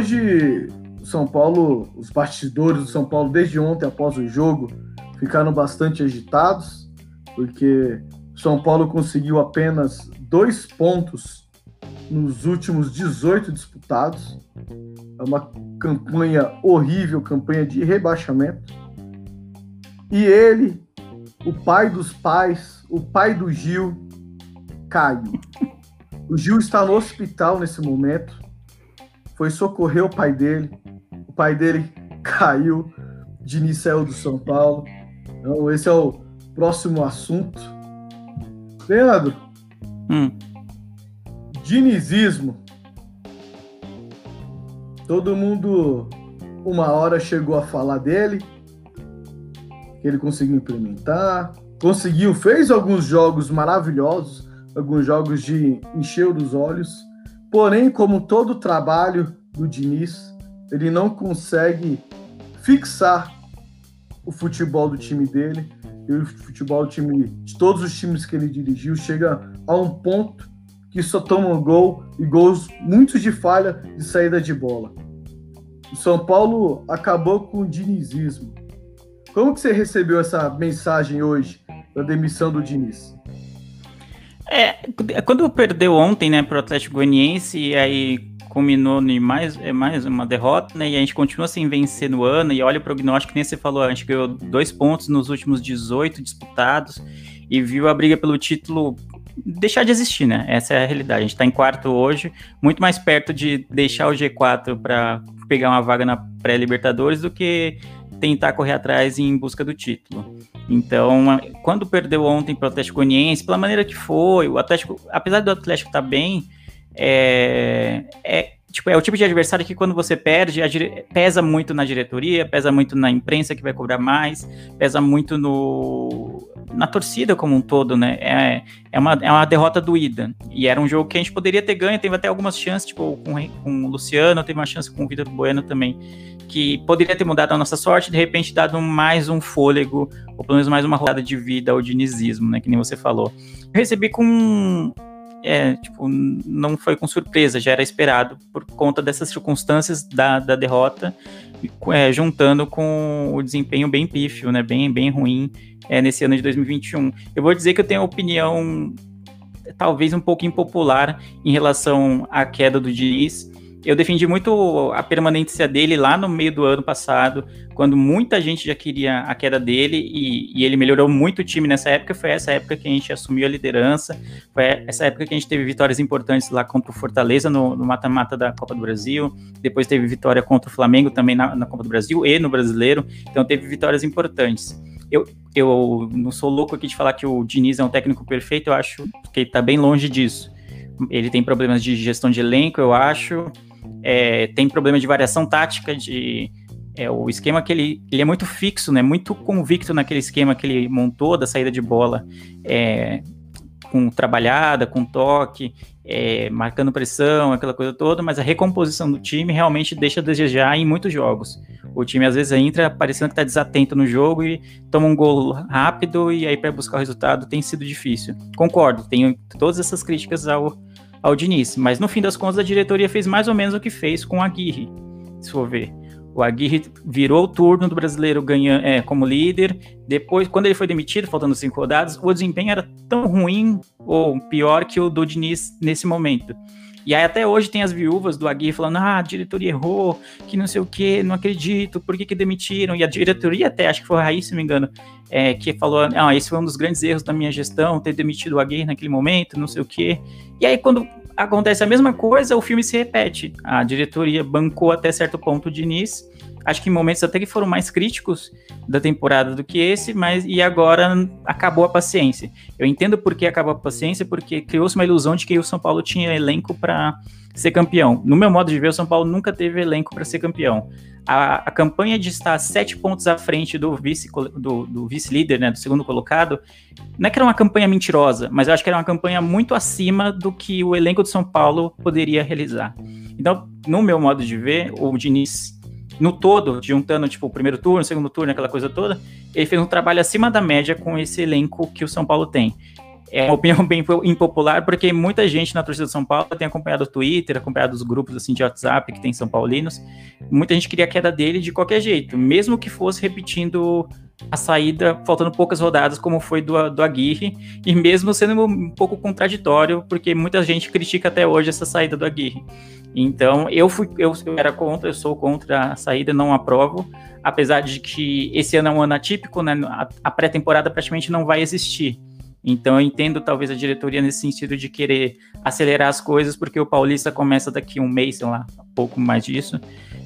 Hoje, o São Paulo, os bastidores do São Paulo, desde ontem após o jogo, ficaram bastante agitados, porque o São Paulo conseguiu apenas dois pontos nos últimos 18 disputados. É uma campanha horrível, campanha de rebaixamento. E ele, o pai dos pais, o pai do Gil, caiu. O Gil está no hospital nesse momento foi socorrer o pai dele. O pai dele caiu. Diniz saiu do São Paulo. Então, esse é o próximo assunto. Leandro. Hum. Dinizismo. Todo mundo, uma hora, chegou a falar dele. Que ele conseguiu implementar. Conseguiu, fez alguns jogos maravilhosos. Alguns jogos de encher os olhos Porém, como todo trabalho do Diniz, ele não consegue fixar o futebol do time dele e o futebol do time de todos os times que ele dirigiu chega a um ponto que só toma gol e gols muitos de falha de saída de bola. O São Paulo acabou com o dinizismo. Como que você recebeu essa mensagem hoje da demissão do Diniz? É, quando perdeu ontem, né, pro Atlético Goianiense, e aí culminou em mais, é mais uma derrota, né, e a gente continua sem vencer no ano, e olha o prognóstico, nem você falou, a gente ganhou dois pontos nos últimos 18 disputados, e viu a briga pelo título deixar de existir, né, essa é a realidade, a gente tá em quarto hoje, muito mais perto de deixar o G4 para pegar uma vaga na pré-Libertadores do que tentar correr atrás em busca do título. Então, quando perdeu ontem para o Atlético Goianiense, pela maneira que foi, o Atlético, apesar do Atlético estar tá bem, é, é, tipo, é o tipo de adversário que quando você perde, pesa muito na diretoria, pesa muito na imprensa que vai cobrar mais, pesa muito no, na torcida como um todo, né? É, é, uma, é uma derrota doída. E era um jogo que a gente poderia ter ganho, teve até algumas chances, tipo, com, com o Luciano, teve uma chance com o Vitor Bueno também que poderia ter mudado a nossa sorte, de repente dado mais um fôlego, ou pelo menos mais uma rodada de vida ao dinizismo, né, que nem você falou. Eu recebi com é, tipo, não foi com surpresa, já era esperado por conta dessas circunstâncias da, da derrota, é, juntando com o desempenho bem pífio, né, bem, bem ruim é, nesse ano de 2021. Eu vou dizer que eu tenho opinião talvez um pouco impopular em relação à queda do Diniz, eu defendi muito a permanência dele lá no meio do ano passado, quando muita gente já queria a queda dele e, e, ele melhorou muito o time nessa época. Foi essa época que a gente assumiu a liderança, foi essa época que a gente teve vitórias importantes lá contra o Fortaleza no mata-mata da Copa do Brasil. Depois teve vitória contra o Flamengo também na, na Copa do Brasil e no Brasileiro. Então teve vitórias importantes. Eu, eu não sou louco aqui de falar que o Diniz é um técnico perfeito, eu acho que ele está bem longe disso. Ele tem problemas de gestão de elenco, eu acho é, tem problema de variação tática, de é, o esquema que ele, ele é muito fixo, né? Muito convicto naquele esquema que ele montou da saída de bola, é, com trabalhada, com toque, é, marcando pressão, aquela coisa toda, mas a recomposição do time realmente deixa a desejar em muitos jogos. O time às vezes entra parecendo que está desatento no jogo e toma um gol rápido e aí para buscar o resultado tem sido difícil. Concordo, tenho todas essas críticas ao ao Diniz. Mas no fim das contas, a diretoria fez mais ou menos o que fez com o Aguirre, se for ver. O Aguirre virou o turno do brasileiro ganhando é, como líder. Depois, quando ele foi demitido, faltando cinco rodadas, o desempenho era tão ruim ou pior que o do Diniz nesse momento. E aí até hoje tem as viúvas do Aguirre falando, ah, a diretoria errou, que não sei o que, não acredito, por que, que demitiram? E a diretoria até, acho que foi a Raí, se não me engano, é, que falou, ah, esse foi um dos grandes erros da minha gestão, ter demitido o Aguirre naquele momento, não sei o que. E aí quando acontece a mesma coisa, o filme se repete. A diretoria bancou até certo ponto o Diniz, acho que em momentos até que foram mais críticos da temporada do que esse, mas e agora acabou a paciência. Eu entendo por que acabou a paciência, porque criou-se uma ilusão de que o São Paulo tinha elenco para ser campeão. No meu modo de ver, o São Paulo nunca teve elenco para ser campeão. A, a, campanha de estar sete pontos à frente do vice do, do vice-líder, né, do segundo colocado, não é que era uma campanha mentirosa, mas eu acho que era uma campanha muito acima do que o elenco do São Paulo poderia realizar. Então, no meu modo de ver, o Diniz no todo, juntando tipo o primeiro turno, o segundo turno, aquela coisa toda, ele fez um trabalho acima da média com esse elenco que o São Paulo tem. É uma opinião bem impopular, porque muita gente na torcida do São Paulo tem acompanhado o Twitter, acompanhado os grupos assim de WhatsApp que tem São Paulinos. Muita gente queria a queda dele de qualquer jeito, mesmo que fosse repetindo a saída, faltando poucas rodadas, como foi do, do Aguirre, e mesmo sendo um pouco contraditório, porque muita gente critica até hoje essa saída do Aguirre. Então, eu fui, eu, era contra, eu sou contra a saída, não aprovo, apesar de que esse ano é um ano atípico, né? A, a pré-temporada praticamente não vai existir. Então eu entendo talvez a diretoria nesse sentido de querer acelerar as coisas, porque o Paulista começa daqui um mês, sei lá, um pouco mais disso.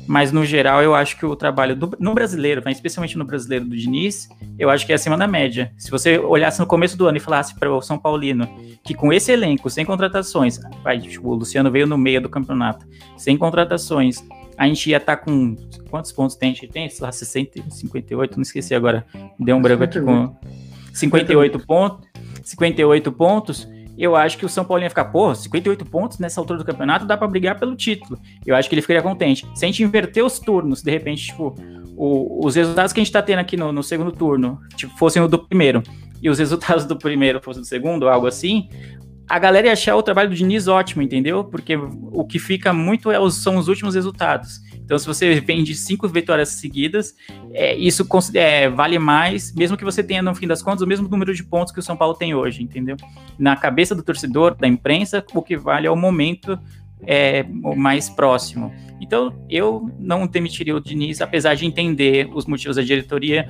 Mas no geral eu acho que o trabalho do, no brasileiro, né, especialmente no brasileiro do Diniz, eu acho que é acima da média. Se você olhasse no começo do ano e falasse para o São Paulino que com esse elenco, sem contratações, vai, tipo, o Luciano veio no meio do campeonato, sem contratações, a gente ia estar tá com. Quantos pontos tem? A gente tem? Sei lá, 60, 58, não esqueci agora. Deu um branco aqui com 58 pontos. 58 pontos, eu acho que o São Paulo ia ficar, pô, 58 pontos nessa altura do campeonato dá para brigar pelo título. Eu acho que ele ficaria contente. Se a gente inverter os turnos, de repente, tipo, o, os resultados que a gente tá tendo aqui no, no segundo turno, tipo, fossem o do primeiro, e os resultados do primeiro fossem do segundo, algo assim, a galera ia achar o trabalho do Diniz ótimo, entendeu? Porque o que fica muito é os, são os últimos resultados. Então, se você vem de cinco vitórias seguidas, é, isso é, vale mais, mesmo que você tenha, no fim das contas, o mesmo número de pontos que o São Paulo tem hoje, entendeu? Na cabeça do torcedor, da imprensa, o que vale é o momento é, mais próximo. Então, eu não demitiria o Diniz, apesar de entender os motivos da diretoria,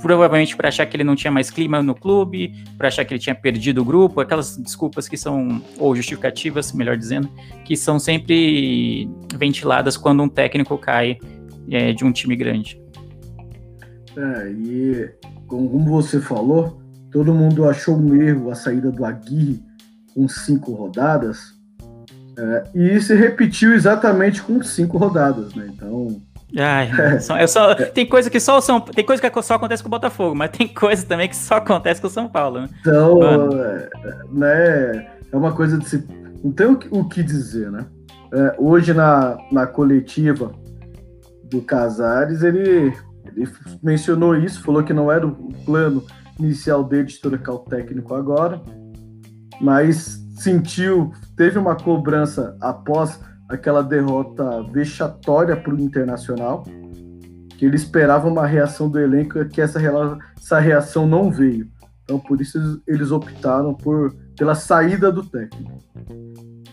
provavelmente para achar que ele não tinha mais clima no clube, para achar que ele tinha perdido o grupo, aquelas desculpas que são, ou justificativas, melhor dizendo, que são sempre ventiladas quando um técnico cai é, de um time grande. É, e como você falou, todo mundo achou um erro a saída do Aguirre com cinco rodadas, é, e se repetiu exatamente com cinco rodadas, né? Então. Ai, é, só, tem coisa que só São, tem coisa que só acontece com o Botafogo, mas tem coisa também que só acontece com o São Paulo, né? Então, é, né, é uma coisa de se, não tem o que, o que dizer, né? É, hoje na, na coletiva do Casares, ele, ele mencionou isso, falou que não era o plano inicial dele de trocar o técnico agora, mas sentiu, teve uma cobrança após aquela derrota vexatória para o Internacional, que ele esperava uma reação do elenco que essa, essa reação não veio. Então, por isso, eles optaram por, pela saída do técnico.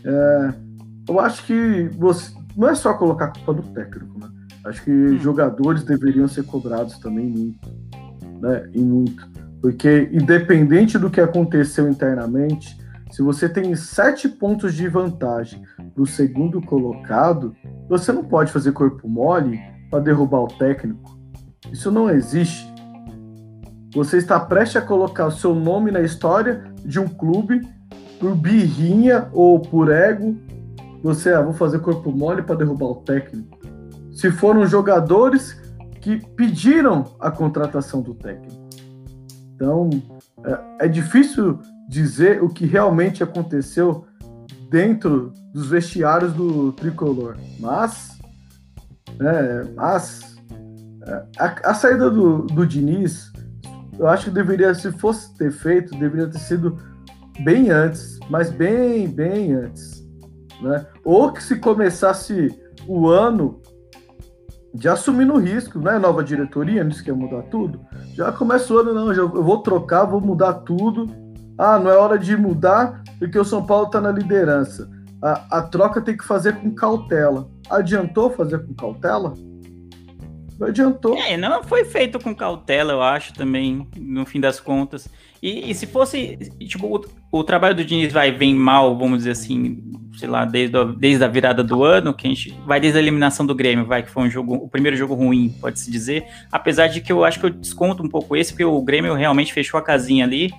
É, eu acho que você, não é só colocar a culpa do técnico, né? Acho que hum. jogadores deveriam ser cobrados também muito, né? E muito. Porque, independente do que aconteceu internamente, se você tem sete pontos de vantagem para o segundo colocado, você não pode fazer corpo mole para derrubar o técnico. Isso não existe. Você está prestes a colocar o seu nome na história de um clube por birrinha ou por ego. Você, ah, vou fazer corpo mole para derrubar o técnico. Se foram jogadores que pediram a contratação do técnico. Então, é, é difícil dizer o que realmente aconteceu dentro dos vestiários do tricolor. Mas, é, mas a, a, saída do, do Diniz, eu acho que deveria, se fosse ter feito, deveria ter sido bem antes, mas bem, bem antes. Né? Ou que se começasse o ano de assumir no risco, não é nova diretoria, não quer mudar tudo. Já começa o ano, não, já, eu vou trocar, vou mudar tudo ah, não é hora de mudar porque o São Paulo está na liderança. A, a, troca tem que fazer com cautela. Adiantou fazer com cautela? Não adiantou. É, não foi feito com cautela, eu acho, também, no fim das contas. E, e se fosse, tipo, o, o, trabalho do Diniz vai vem mal, vamos dizer assim, sei lá, desde a, desde a virada do ano, que a gente vai desde a eliminação do Grêmio, vai, que foi um jogo, o primeiro jogo ruim, pode-se dizer. Apesar de que eu acho que eu desconto um pouco esse, porque o Grêmio realmente fechou a casinha ali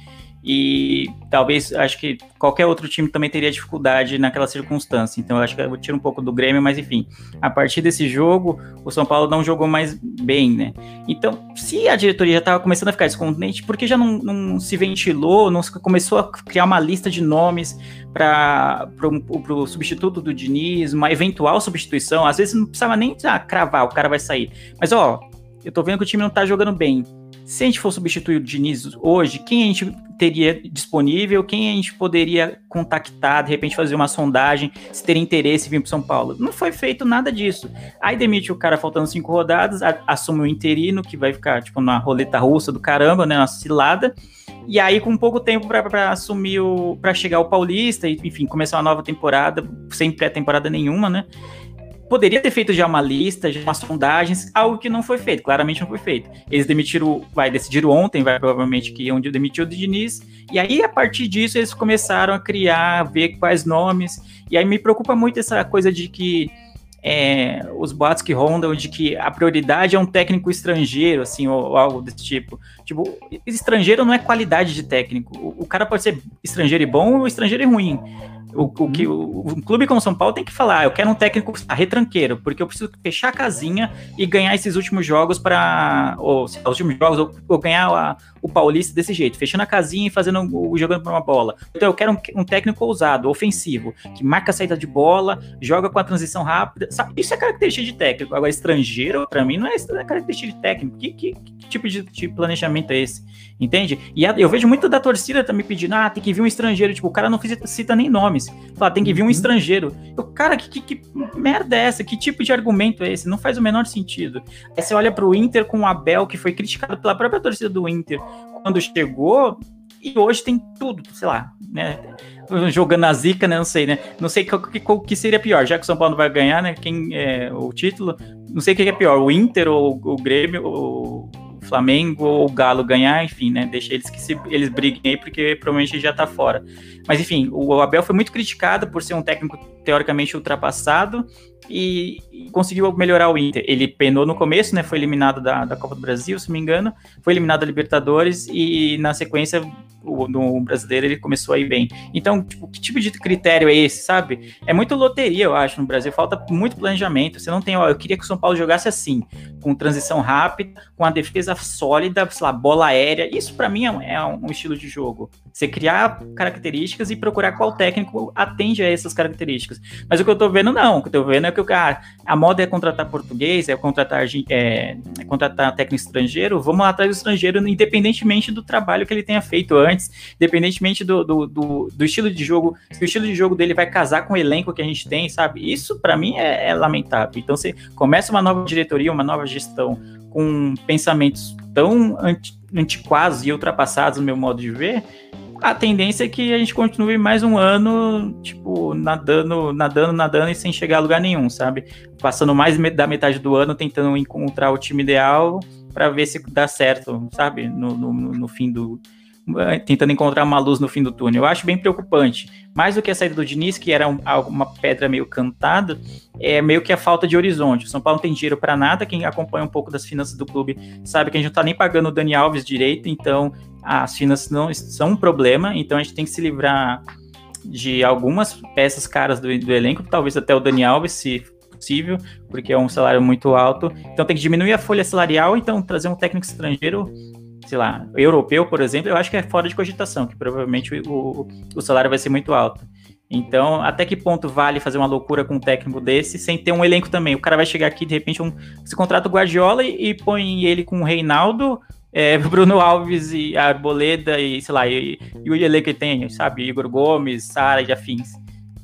e talvez acho que qualquer outro time também teria dificuldade naquela circunstância. Então eu acho que eu tiro um pouco do Grêmio, mas enfim, a partir desse jogo, o São Paulo não jogou mais bem, né? Então, se a diretoria já estava começando a ficar descontente, por que já não, não, se ventilou, não começou a criar uma lista de nomes para o substituto do Diniz, uma eventual substituição? Às vezes não precisava nem ah, cravar, o cara vai sair. Mas ó, eu tô vendo que o time não tá jogando bem se a gente for substituir o Diniz hoje, quem a gente teria disponível, quem a gente poderia contactar, de repente fazer uma sondagem, se ter interesse em vir para São Paulo. Não foi feito nada disso. Aí demite o cara faltando cinco rodadas, assume o interino, que vai ficar tipo na roleta russa do caramba, né, uma cilada. E aí, com pouco tempo para assumir o. para chegar o Paulista, e, enfim, começar uma nova temporada, sem pré-temporada nenhuma, né? Poderia ter feito já uma lista, já umas sondagens, algo que não foi feito, claramente não foi feito. Eles demitiram, vai, decidiram ontem, vai, provavelmente, que iam demitir o Diniz, e aí, a partir disso, eles começaram a criar, ver quais nomes, e aí me preocupa muito essa coisa de que é, os boatos que rondam de que a prioridade é um técnico estrangeiro, assim, ou, ou, algo desse tipo. Tipo, estrangeiro não é qualidade de técnico. O, o cara pode ser estrangeiro e bom ou estrangeiro e ruim. O, o que o, um clube como São Paulo tem que falar, eu quero um técnico retranqueiro, porque eu preciso fechar a casinha e ganhar esses últimos jogos para ou os últimos jogos ou, ou ganhar a, o Paulista desse jeito, fechando a casinha e fazendo jogando por uma bola. Então eu quero um, um, técnico ousado, ofensivo, que marca a saída de bola, joga com a transição rápida. Sabe? Isso é característica de técnico. Agora estrangeiro, para mim não é, é característica de técnico. Que, que, que tipo de, de, planejamento é esse? Entende? E a, eu vejo muito da torcida também pedindo, ah, tem que vir um estrangeiro. Tipo, o cara não cita nem nomes. Fala, tem que vir um uhum. estrangeiro. Eu, cara, que, que, que, merda é essa? Que tipo de argumento é esse? Não faz o menor sentido. Aí você olha pro Inter com o Abel, que foi criticado pela própria torcida do Inter quando chegou, e hoje tem tudo, sei lá, né? Jogando a zica, né? Não sei, né? Não sei o que, que, seria pior, já que o São Paulo vai ganhar, né? Quem é o título, não sei o que é pior, o Inter ou o Grêmio, ou Flamengo ou o Galo ganhar, enfim, né? Deixa eles que se, eles briguem aí, porque provavelmente já tá fora. Mas enfim, o Abel foi muito criticado por ser um técnico teoricamente ultrapassado e, e conseguiu melhorar o Inter. Ele penou no começo, né? Foi eliminado da, da Copa do Brasil, se não me engano, foi eliminado da Libertadores e na sequência o, brasileiro ele começou a ir bem. Então, tipo, que tipo de critério é esse, sabe? É muito loteria, eu acho, no Brasil. Falta muito planejamento. Você não tem, ó, eu queria que o São Paulo jogasse assim, com transição rápida, com a defesa sólida, sei lá, bola aérea. Isso para mim é, é um estilo de jogo. Você criar características e procurar qual técnico atende a essas características. Mas o que eu tô vendo, não. O que eu tô vendo é que o cara, a moda é contratar português, é contratar, é, é contratar técnico estrangeiro. Vamos atrás do estrangeiro, independentemente do trabalho que ele tenha feito antes independentemente do, do, do, do, estilo de jogo, se o estilo de jogo dele vai casar com o elenco que a gente tem, sabe? Isso para mim é, é, lamentável. Então você começa uma nova diretoria, uma nova gestão com pensamentos tão anti, antiquados e ultrapassados no meu modo de ver, a tendência é que a gente continue mais um ano, tipo, nadando, nadando, nadando e sem chegar a lugar nenhum, sabe? Passando mais da metade do ano tentando encontrar o time ideal para ver se dá certo, sabe? No, no, no fim do, tentando encontrar uma luz no fim do túnel. Eu acho bem preocupante. Mais do que a saída do Diniz, que era um, uma pedra meio cantada, é meio que a falta de horizonte. O São Paulo não tem dinheiro para nada. Quem acompanha um pouco das finanças do clube sabe que a gente não está nem pagando o Dani Alves direito, então as finanças não são um problema. Então a gente tem que se livrar de algumas peças caras do, do elenco, talvez até o Dani Alves, se possível, porque é um salário muito alto. Então tem que diminuir a folha salarial, então trazer um técnico estrangeiro sei lá, europeu, por exemplo, eu acho que é fora de cogitação, que provavelmente o, o salário vai ser muito alto. Então, até que ponto vale fazer uma loucura com um técnico desse sem ter um elenco também? O cara vai chegar aqui, de repente, um, se contrata o Guardiola e, e põe ele com o Reinaldo, é, Bruno Alves e Arboleda e, sei lá, e, e o elenco que tem, sabe? Igor Gomes, Sara e afins,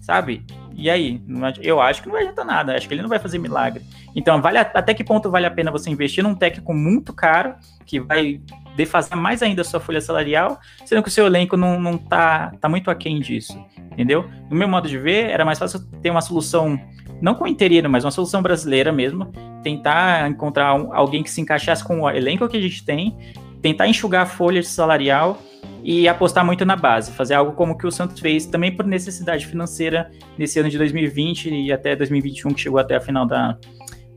sabe? E aí? Eu acho que não vai adiantar nada, acho que ele não vai fazer milagre. Então, vale até que ponto vale a pena você investir num técnico muito caro, que vai defazer mais ainda a sua folha salarial, sendo que o seu elenco não, não tá, tá muito aquém disso, entendeu? No meu modo de ver, era mais fácil ter uma solução, não com interino, mas uma solução brasileira mesmo, tentar encontrar um, alguém que se encaixasse com o elenco que a gente tem, tentar enxugar a folha salarial e apostar muito na base, fazer algo como que o Santos fez, também por necessidade financeira nesse ano de 2020 e até 2021, que chegou até a final da,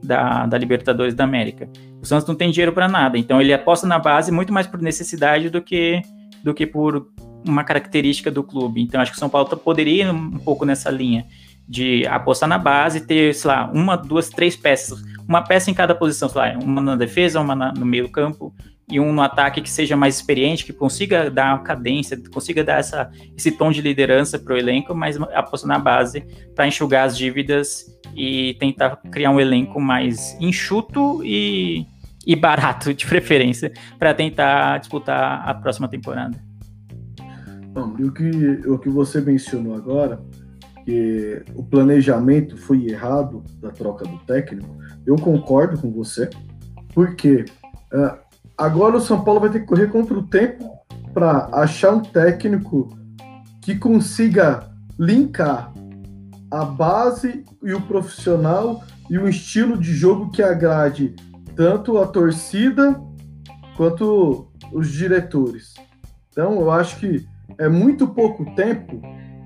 da, da Libertadores da América. O Santos não tem dinheiro para nada, então ele aposta na base muito mais por necessidade do que, do que por uma característica do clube. Então acho que o São Paulo poderia ir um pouco nessa linha de apostar na base, ter, sei lá, uma, duas, três peças, uma peça em cada posição, sei lá, uma na defesa, uma na, no meio campo e um no ataque que seja mais experiente, que consiga dar uma cadência, consiga dar essa, esse tom de liderança para o elenco, mas apostar na base para enxugar as dívidas e tentar criar um elenco mais enxuto e, e barato, de preferência, para tentar disputar a próxima temporada. Bom, e o que, o que você mencionou agora que o planejamento foi errado da troca do técnico, eu concordo com você, porque uh, agora o São Paulo vai ter que correr contra o tempo para achar um técnico que consiga linkar a base e o profissional e o estilo de jogo que agrade tanto a torcida quanto os diretores. Então, eu acho que é muito pouco tempo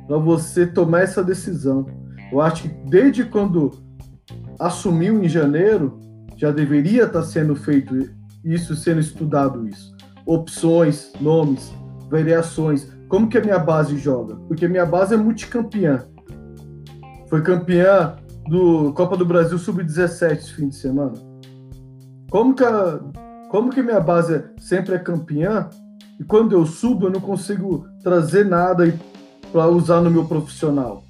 para você tomar essa decisão. Eu acho que desde quando assumiu em janeiro, já deveria estar tá sendo feito isso, sendo estudado isso. Opções, nomes, variações. Como que a minha base joga? Porque minha base é multicampeã. Foi campeã do Copa do Brasil Sub-17 esse fim de semana. Como que, a, como que minha base sempre é campeã e quando eu subo eu não consigo trazer nada para usar no meu profissional?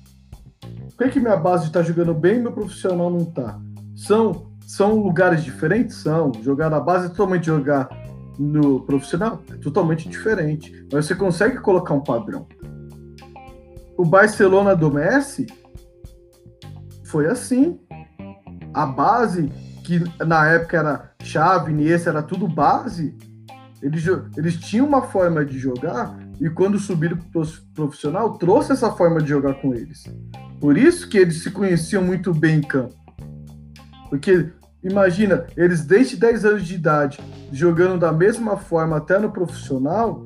Por que, que minha base está jogando bem e meu profissional não está? São, são lugares diferentes? São. Jogar na base é totalmente jogar no profissional? É totalmente diferente. Mas você consegue colocar um padrão. O Barcelona do Messi foi assim. A base, que na época era chave, Iniesta, era tudo base, eles, eles tinham uma forma de jogar e quando subiram para o profissional, trouxe essa forma de jogar com eles. Por isso que eles se conheciam muito bem em campo. Porque, imagina, eles desde 10 anos de idade, jogando da mesma forma até no profissional,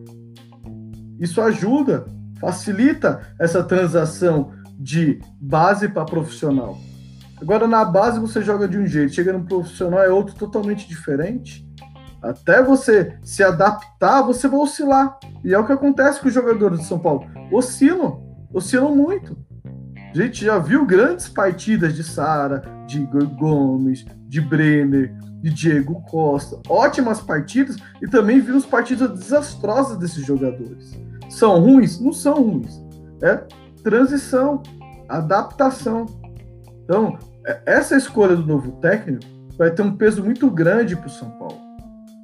isso ajuda, facilita essa transação de base para profissional. Agora, na base você joga de um jeito, chega no profissional é outro totalmente diferente. Até você se adaptar, você vai oscilar. E é o que acontece com os jogadores de São Paulo. Oscilam, oscilam muito. A gente já viu grandes partidas de Sara, de Igor Gomes, de Brenner, de Diego Costa. Ótimas partidas e também vimos partidas desastrosas desses jogadores. São ruins? Não são ruins. É transição, adaptação. Então, é, essa escolha do novo técnico vai ter um peso muito grande para o São Paulo.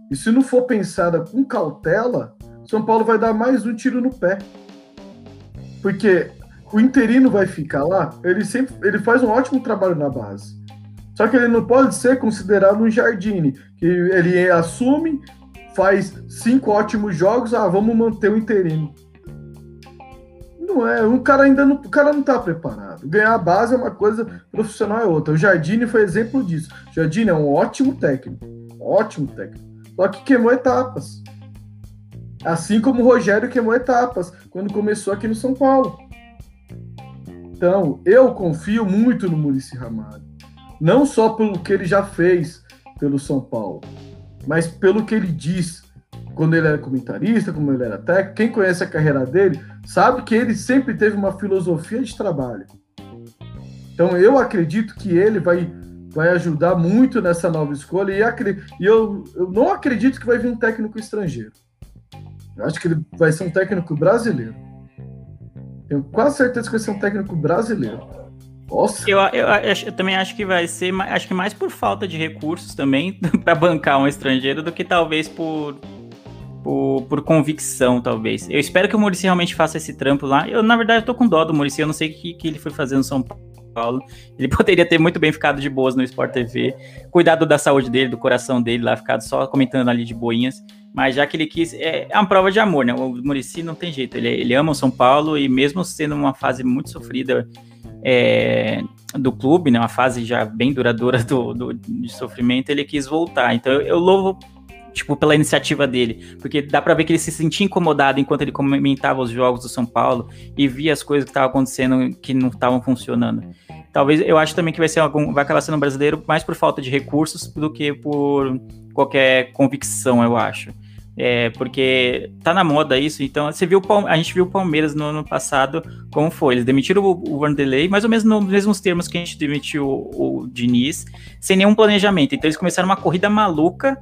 E se não for pensada com cautela, São Paulo vai dar mais um tiro no pé. Porque o interino vai ficar lá, ele sempre ele faz um ótimo trabalho na base. Só que ele não pode ser considerado um Jardine, que ele assume, faz cinco ótimos jogos, ah, vamos manter o interino. Não é, o cara ainda não, o cara não tá preparado. Ganhar a base é uma coisa, profissional é outra. O Jardine foi exemplo disso. O Jardine é um ótimo técnico, ótimo técnico. Só que queimou etapas. Assim como o Rogério queimou etapas quando começou aqui no São Paulo. Então, eu confio muito no Murici Ramalho. Não só pelo que ele já fez pelo São Paulo, mas pelo que ele diz quando ele era comentarista, como ele era técnico. Quem conhece a carreira dele sabe que ele sempre teve uma filosofia de trabalho. Então, eu acredito que ele vai vai ajudar muito nessa nova escolha e, e eu, eu não acredito que vai vir um técnico estrangeiro. Eu acho que ele vai ser um técnico brasileiro. Tenho quase certeza que vai ser um técnico brasileiro. Nossa. Eu, eu, eu, também acho que vai ser, acho que mais por falta de recursos também para bancar um estrangeiro do que talvez por, por, por, convicção, talvez. Eu espero que o Murici realmente faça esse trampo lá. Eu, na verdade, eu tô com dó do Murici, eu não sei o que, que ele foi fazer no São Paulo Paulo. Ele poderia ter muito bem ficado de boas no Sport TV, cuidado da saúde dele, do coração dele lá, ficado só comentando ali de boinhas. Mas já que ele quis, é, é uma prova de amor, né? O Murici não tem jeito, ele, ele ama o São Paulo e mesmo sendo uma fase muito sofrida é, do clube, né, uma fase já bem duradoura do, do, de sofrimento, ele quis voltar. Então eu, eu louvo tipo, pela iniciativa dele. Porque dá para ver que ele se sentia incomodado enquanto ele comentava os jogos do São Paulo e via as coisas que estavam acontecendo que não estavam funcionando. Talvez eu acho também que vai ser algum, vai acabar sendo brasileiro mais por falta de recursos do que por qualquer convicção, eu acho. É, porque tá na moda isso, então você viu a gente viu o Palmeiras no ano passado como foi. Eles demitiram o, o Vanderlei, mais ou menos nos mesmos termos que a gente demitiu o, o Diniz, sem nenhum planejamento. Então eles começaram uma corrida maluca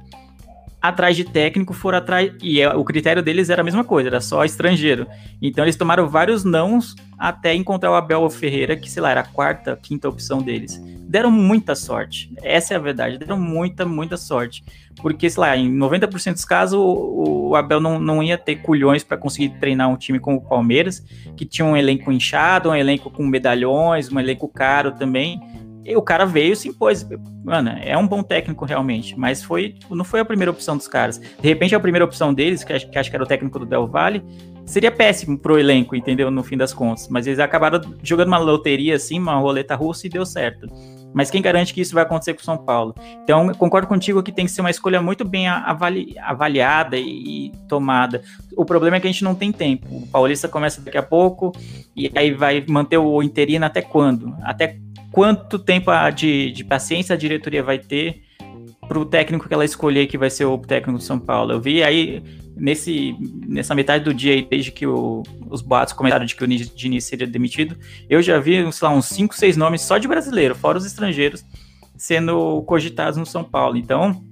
atrás de técnico, foram atrás. E é, o critério deles era a mesma coisa, era só estrangeiro. Então eles tomaram vários nãos até encontrar o Abel Ferreira, que, sei lá, era a quarta, quinta opção deles. Deram muita sorte. Essa é a verdade. Deram muita, muita sorte. Porque, sei lá, em 90% dos casos, o, o Abel não, não ia ter culhões para conseguir treinar um time como o Palmeiras, que tinha um elenco inchado, um elenco com medalhões, um elenco caro também e o cara veio e se impôs. Mano, é um bom técnico realmente, mas foi não foi a primeira opção dos caras. De repente, a primeira opção deles, que acho que, acho que era o técnico do Del Valle, seria péssimo pro elenco, entendeu? No fim das contas. Mas eles acabaram jogando uma loteria assim, uma roleta russa e deu certo. Mas quem garante que isso vai acontecer com o São Paulo? Então, concordo contigo que tem que ser uma escolha muito bem avali avaliada e tomada. O problema é que a gente não tem tempo. O Paulista começa daqui a pouco e aí vai manter o interino até quando? Até quanto tempo de, de paciência a diretoria vai ter para o técnico que ela escolher que vai ser o técnico do São Paulo. Eu vi aí nesse, nessa metade do dia, aí, desde que o, os boatos começaram de que o Diniz seria demitido, eu já vi, sei lá, uns 5, 6 nomes só de brasileiro, fora os estrangeiros, sendo cogitados no São Paulo. Então,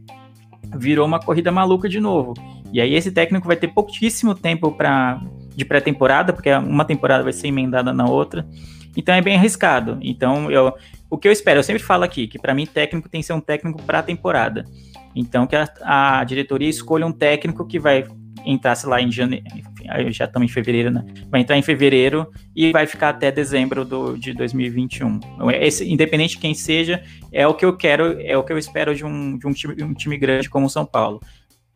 virou uma corrida maluca de novo. E aí esse técnico vai ter pouquíssimo tempo para de pré-temporada, porque uma temporada vai ser emendada na outra. Então é bem arriscado. Então eu, o que eu espero, eu sempre falo aqui, que para mim técnico tem que ser um técnico para a temporada. Então que a, a, diretoria escolha um técnico que vai entrar, sei lá, em janeiro, já estamos em fevereiro, né? Vai entrar em fevereiro e vai ficar até dezembro do, de 2021. Esse, independente de quem seja, é o que eu quero, é o que eu espero de um, de um, time, um time grande como o São Paulo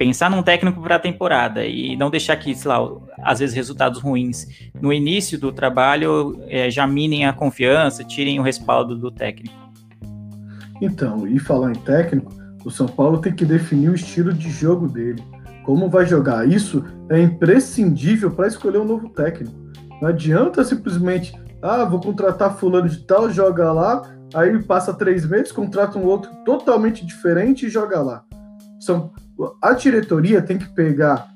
pensar num técnico para a temporada e não deixar que, sei lá, às vezes resultados ruins no início do trabalho é, já minem a confiança, tirem o respaldo do técnico. Então, e falar em técnico, o São Paulo tem que definir o estilo de jogo dele. Como vai jogar? Isso é imprescindível para escolher um novo técnico. Não adianta simplesmente, ah, vou contratar fulano de tal, joga lá, aí passa três meses, contrata um outro totalmente diferente e joga lá. São, a diretoria tem que pegar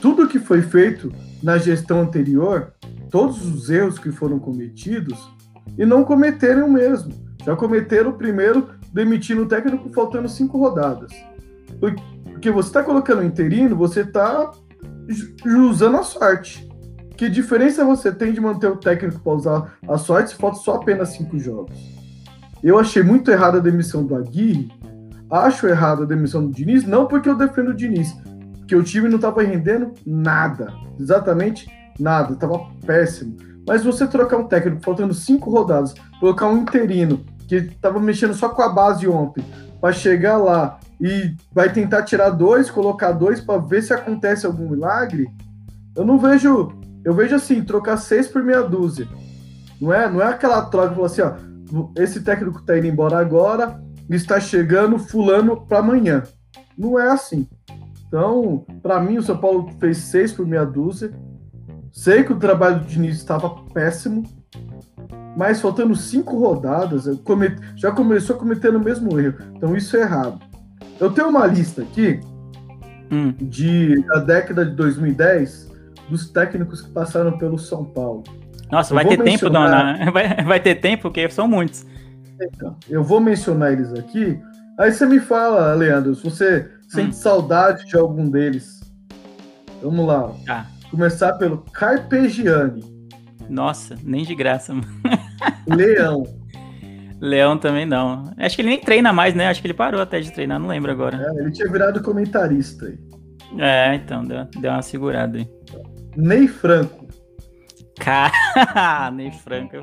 tudo que foi feito na gestão anterior, todos os erros que foram cometidos, e não cometerem o mesmo. Já cometeram o primeiro, demitindo o técnico faltando cinco rodadas. Porque você está colocando interino, você está usando a sorte. Que diferença você tem de manter o técnico para usar a sorte se falta só apenas cinco jogos? Eu achei muito errada a demissão do Aguirre, acho errado a demissão do Diniz, não porque eu defendo o Diniz, porque o time não estava rendendo nada, exatamente nada, estava péssimo. Mas você trocar um técnico faltando cinco rodadas, colocar um interino que estava mexendo só com a base ontem, para chegar lá e vai tentar tirar dois, colocar dois para ver se acontece algum milagre, eu não vejo. Eu vejo assim, trocar seis por meia dúzia. Não é, não é aquela troca que assim, ó, esse técnico tá indo embora agora, está chegando fulano para amanhã. Não é assim. Então, para mim, o São Paulo fez seis por meia dúzia. Sei que o trabalho do Diniz estava péssimo, mas faltando cinco rodadas, já começou cometendo o mesmo erro. Então, isso é errado. Eu tenho uma lista aqui hum. de da década de 2010 dos técnicos que passaram pelo São Paulo. Nossa, vai ter mencionar... tempo, dona. Vai, vai ter tempo, porque são muitos. Então, eu vou mencionar eles aqui. Aí você me fala, Leandro, se você sente hum. saudade de algum deles. Vamos lá. Tá. Começar pelo Carpegiani. Nossa, nem de graça, mano. Leão. Leão também não. Acho que ele nem treina mais, né? Acho que ele parou até de treinar, não lembro agora. É, ele tinha virado comentarista aí. É, então, deu, deu uma segurada aí. Ney Franco. Cara, Ney Franco.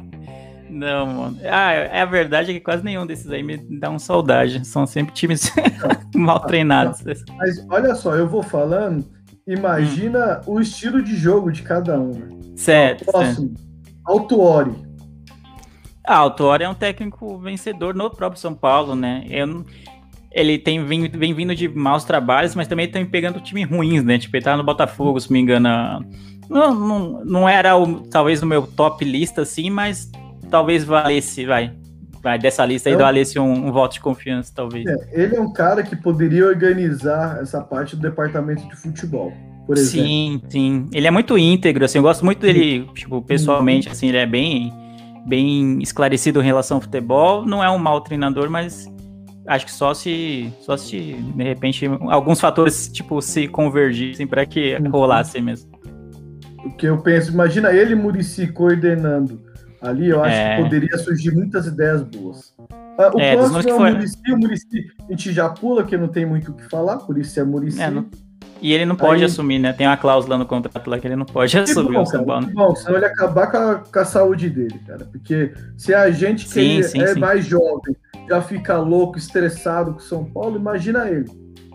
Não, mano. Ah, é a verdade é que quase nenhum desses aí me dá um saudade. São sempre times mal treinados. Mas olha só, eu vou falando, imagina hum. o estilo de jogo de cada um. Certo. Próximo, certo. Autuori. Ah, o Tuori é um técnico vencedor no próprio São Paulo, né? Eu, ele tem vem, vem vindo de maus trabalhos, mas também tem pegando time ruins, né? Tipo, ele tá no Botafogo, se me engano. Não, não, não era o, talvez no meu top lista, assim, mas talvez valesse, vai. Vai, dessa lista aí, então, valesse um, um, voto de confiança, talvez. É, ele é um cara que poderia organizar essa parte do departamento de futebol. Por exemplo. Sim, sim. Ele é muito íntegro, assim, eu gosto muito dele, tipo, pessoalmente, assim, ele é bem, bem esclarecido em relação ao futebol. Não é um mau treinador, mas acho que só se, só se de repente alguns fatores tipo se convergissem para que uhum. rolasse mesmo. O que eu penso, imagina ele Murici coordenando ali, eu acho é... que poderia surgir muitas ideias boas. Ah, o é, próximo é o. Murici, o Murici a gente já pula, que não tem muito o que falar, por isso é Murici. É, não... E ele não pode Aí... assumir, né? Tem uma cláusula no contrato lá que ele não pode que assumir bom, o São Paulo. bom, senão ele acabar com a, com a, saúde dele, cara. Porque se a gente que sim, sim, é sim. mais jovem já fica louco, estressado com o São Paulo, imagina ele.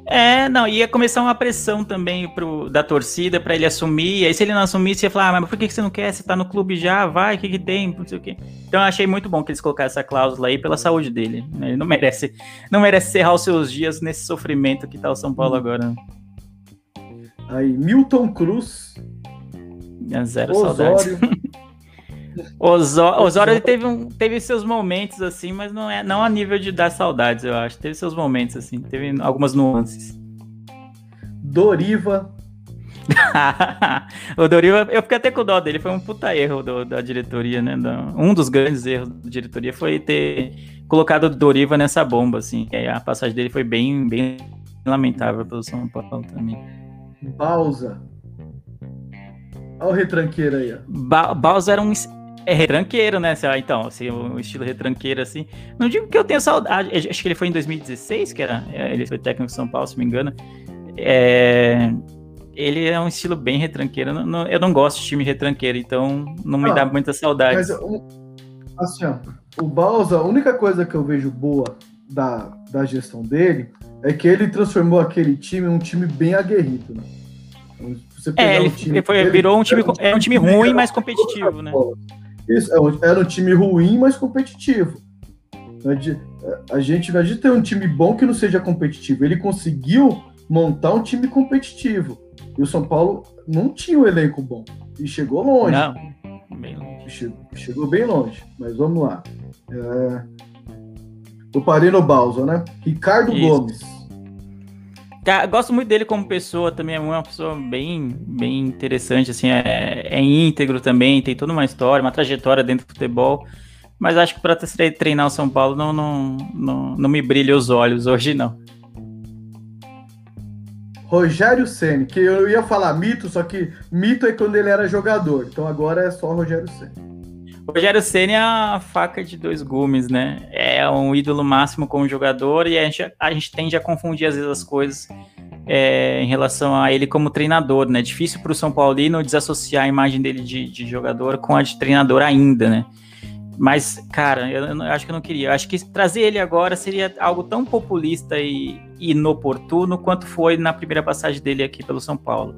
É, não, ia começar uma pressão também pro, da torcida para ele assumir. E aí, se ele não assumisse, ia falar: ah, mas por que, que você não quer? Você tá no clube já, vai, o que, que tem? Não sei o quê. Então eu achei muito bom que eles colocaram essa cláusula aí pela saúde dele. Né? Ele não merece, não merece encerrar os seus dias nesse sofrimento que tá o São Paulo agora. Aí, Milton Cruz. É zero Osório. saudades. Osório, Osório ele teve, um, teve seus momentos assim, mas não é não a nível de dar saudades, eu acho. Teve seus momentos assim, teve algumas nuances. Doriva. o Doriva, eu fiquei até com dó dele, foi um puta erro do, da diretoria, né? um dos grandes erros da diretoria foi ter colocado o Doriva nessa bomba, assim. a passagem dele foi bem, bem lamentável pelo São Paulo também. Bausa. Olha o retranqueiro aí, ó. Ba Bausa era um é retranqueiro, né? Então, assim, o estilo retranqueiro, assim. Não digo que eu tenha saudade. Acho que ele foi em 2016, que era. É, ele foi técnico de São Paulo, se me engano. É, ele é um estilo bem retranqueiro. Eu não, eu não gosto de time retranqueiro, então não me ah, dá muita saudade. Mas, assim, ó, o Bausa, a única coisa que eu vejo boa da, da gestão dele é que ele transformou aquele time em um time bem aguerrido, né? é, ele, um time, foi, virou um time, é um time ruim, mas competitivo, né? Isso, é era um time ruim, mas competitivo. A gente, a gente tem um time bom que não seja competitivo. Ele conseguiu montar um time competitivo. E o São Paulo não tinha um elenco bom. E chegou longe. Não, bem longe. Chegou, chegou bem longe. Mas vamos lá. É... Eu parei no Balsa, né? Ricardo Isso. Gomes. Gosto muito dele como pessoa também, é uma pessoa bem, bem interessante, assim, é, é íntegro também, tem toda uma história, uma trajetória dentro do futebol, mas acho que para treinar o São Paulo não, não, não, não me brilha os olhos hoje, não. Rogério Ceni, que eu ia falar mito, só que mito é quando ele era jogador, então agora é só Rogério Ceni. Rogério Ceni é a faca de dois gumes, né? É um ídolo máximo como jogador e a gente, a gente tende a confundir às vezes as coisas é, em relação a ele como treinador, né? Difícil para o São Paulino desassociar a imagem dele de, de, jogador com a de treinador ainda, né? Mas, cara, eu, eu, acho que eu não queria. Eu acho que trazer ele agora seria algo tão populista e inoportuno quanto foi na primeira passagem dele aqui pelo São Paulo.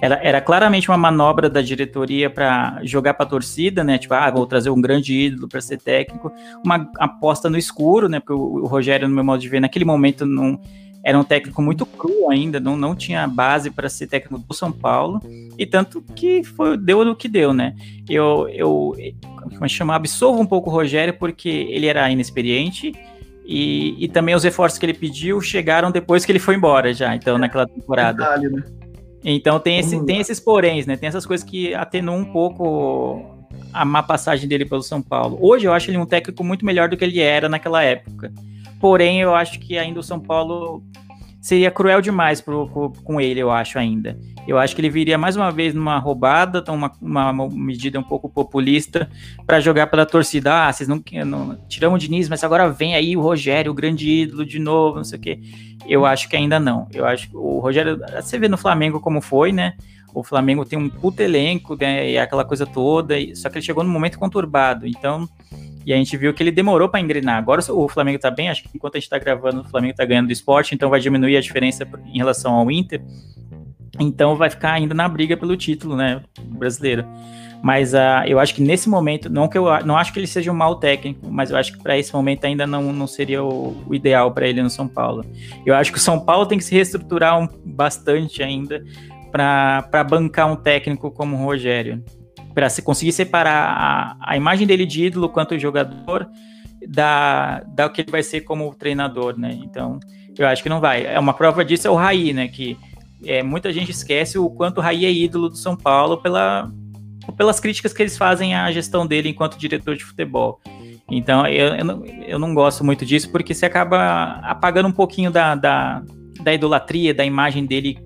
Era, era claramente uma manobra da diretoria para jogar para a torcida, né? Tipo, ah, vou trazer um grande ídolo para ser técnico. Uma aposta no escuro, né? Porque o, o, Rogério, no meu modo de ver, naquele momento não era um técnico muito cru ainda, não, não tinha base para ser técnico do São Paulo, e tanto que foi, deu no que deu, né? Eu, eu como é chama, absolvo um pouco o Rogério porque ele era inexperiente, e, e, também os reforços que ele pediu chegaram depois que ele foi embora já, então, naquela temporada. Detalhe, né? Então tem, esse, tem esses poréns, né? Tem essas coisas que atenuam um pouco a má passagem dele pelo São Paulo. Hoje eu acho ele um técnico muito melhor do que ele era naquela época. Porém, eu acho que ainda o São Paulo seria cruel demais pro, com, com ele, eu acho ainda. Eu acho que ele viria mais uma vez numa roubada, uma, uma, medida um pouco populista para jogar pela torcida. Ah, vocês não, não tiramos o Diniz, mas agora vem aí o Rogério, o grande ídolo de novo, não sei o quê. Eu acho que ainda não. Eu acho que o Rogério, você vê no Flamengo como foi, né? O Flamengo tem um puto elenco, né, e aquela coisa toda, só que ele chegou num momento conturbado. Então, e a gente viu que ele demorou para engrenar. Agora o Flamengo tá bem, acho que enquanto a gente tá gravando, o Flamengo tá ganhando do esporte, então vai diminuir a diferença em relação ao Inter. Então vai ficar ainda na briga pelo título, né, brasileiro. Mas uh, eu acho que nesse momento, não que eu não acho que ele seja um mau técnico, mas eu acho que para esse momento ainda não, não seria o, o ideal para ele no São Paulo. Eu acho que o São Paulo tem que se reestruturar um, bastante ainda para bancar um técnico como o Rogério. Para se conseguir separar a, a imagem dele de ídolo quanto jogador da, da que ele vai ser como treinador, né? Então, eu acho que não vai. É uma prova disso é o Raí, né? Que é, muita gente esquece o quanto o Raí é ídolo do São Paulo pela, pelas críticas que eles fazem à gestão dele enquanto diretor de futebol. Então, eu, eu, não, eu não gosto muito disso, porque você acaba apagando um pouquinho da, da, da idolatria, da imagem dele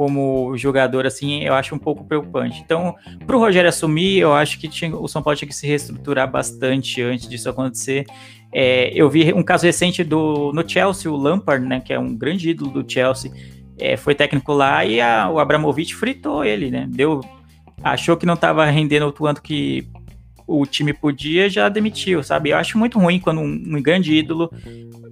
como jogador, assim, eu acho um pouco preocupante. Então, para o Rogério assumir, eu acho que tinha, o São Paulo tinha que se reestruturar bastante antes disso acontecer. É, eu vi um caso recente do, no Chelsea, o Lampard, né, que é um grande ídolo do Chelsea, é, foi técnico lá e a, o Abramovich fritou ele, né? Deu, achou que não estava rendendo o quanto que o time podia, já demitiu, sabe? Eu acho muito ruim quando um, um, grande ídolo,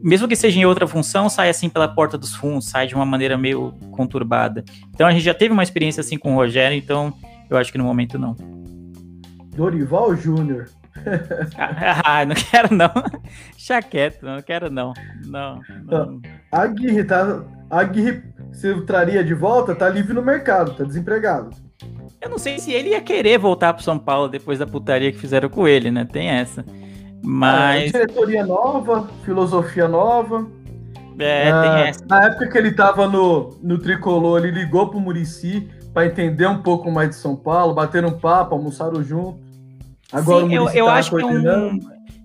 mesmo que seja em outra função, sai assim pela porta dos fundos, sai de uma maneira meio conturbada. Então a gente já teve uma experiência assim com o Rogério, então eu acho que no momento não. Dorival Júnior. ah, não quero não. Deixa quieto, não quero não. Não. não. A Aguirre tá. Aguirre se traria de volta, tá livre no mercado, tá desempregado. Eu não sei se ele ia querer voltar pro São Paulo depois da putaria que fizeram com ele, né? Tem essa. Mas. É, diretoria nova, filosofia nova. É, ah, tem essa. Na época que ele tava no, no tricolor, ele ligou pro Murici para entender um pouco mais de São Paulo, bateram um papo, almoçaram junto. Agora Sim, o eu, eu tá acho que é um,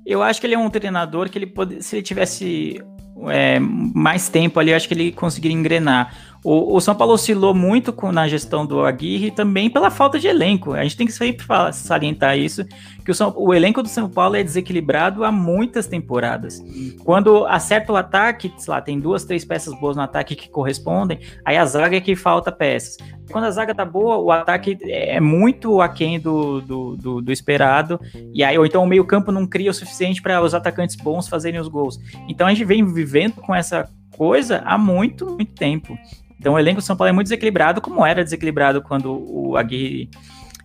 eu acho que ele é um treinador que ele pode, se ele tivesse é, mais tempo ali, eu acho que ele conseguiria engrenar. O, o, São Paulo oscilou muito com, na gestão do Aguirre também pela falta de elenco. A gente tem que sempre falar, salientar isso, que o, São, o, elenco do São Paulo é desequilibrado há muitas temporadas. Quando acerta o ataque, sei lá, tem duas, três peças boas no ataque que correspondem, aí a zaga é que falta peças. Quando a zaga tá boa, o ataque é muito aquém do, do, do, do esperado, e aí, ou então o meio campo não cria o suficiente para os atacantes bons fazerem os gols. Então a gente vem vivendo com essa coisa há muito, muito tempo. Então o elenco do São Paulo é muito desequilibrado, como era desequilibrado quando o Aguirre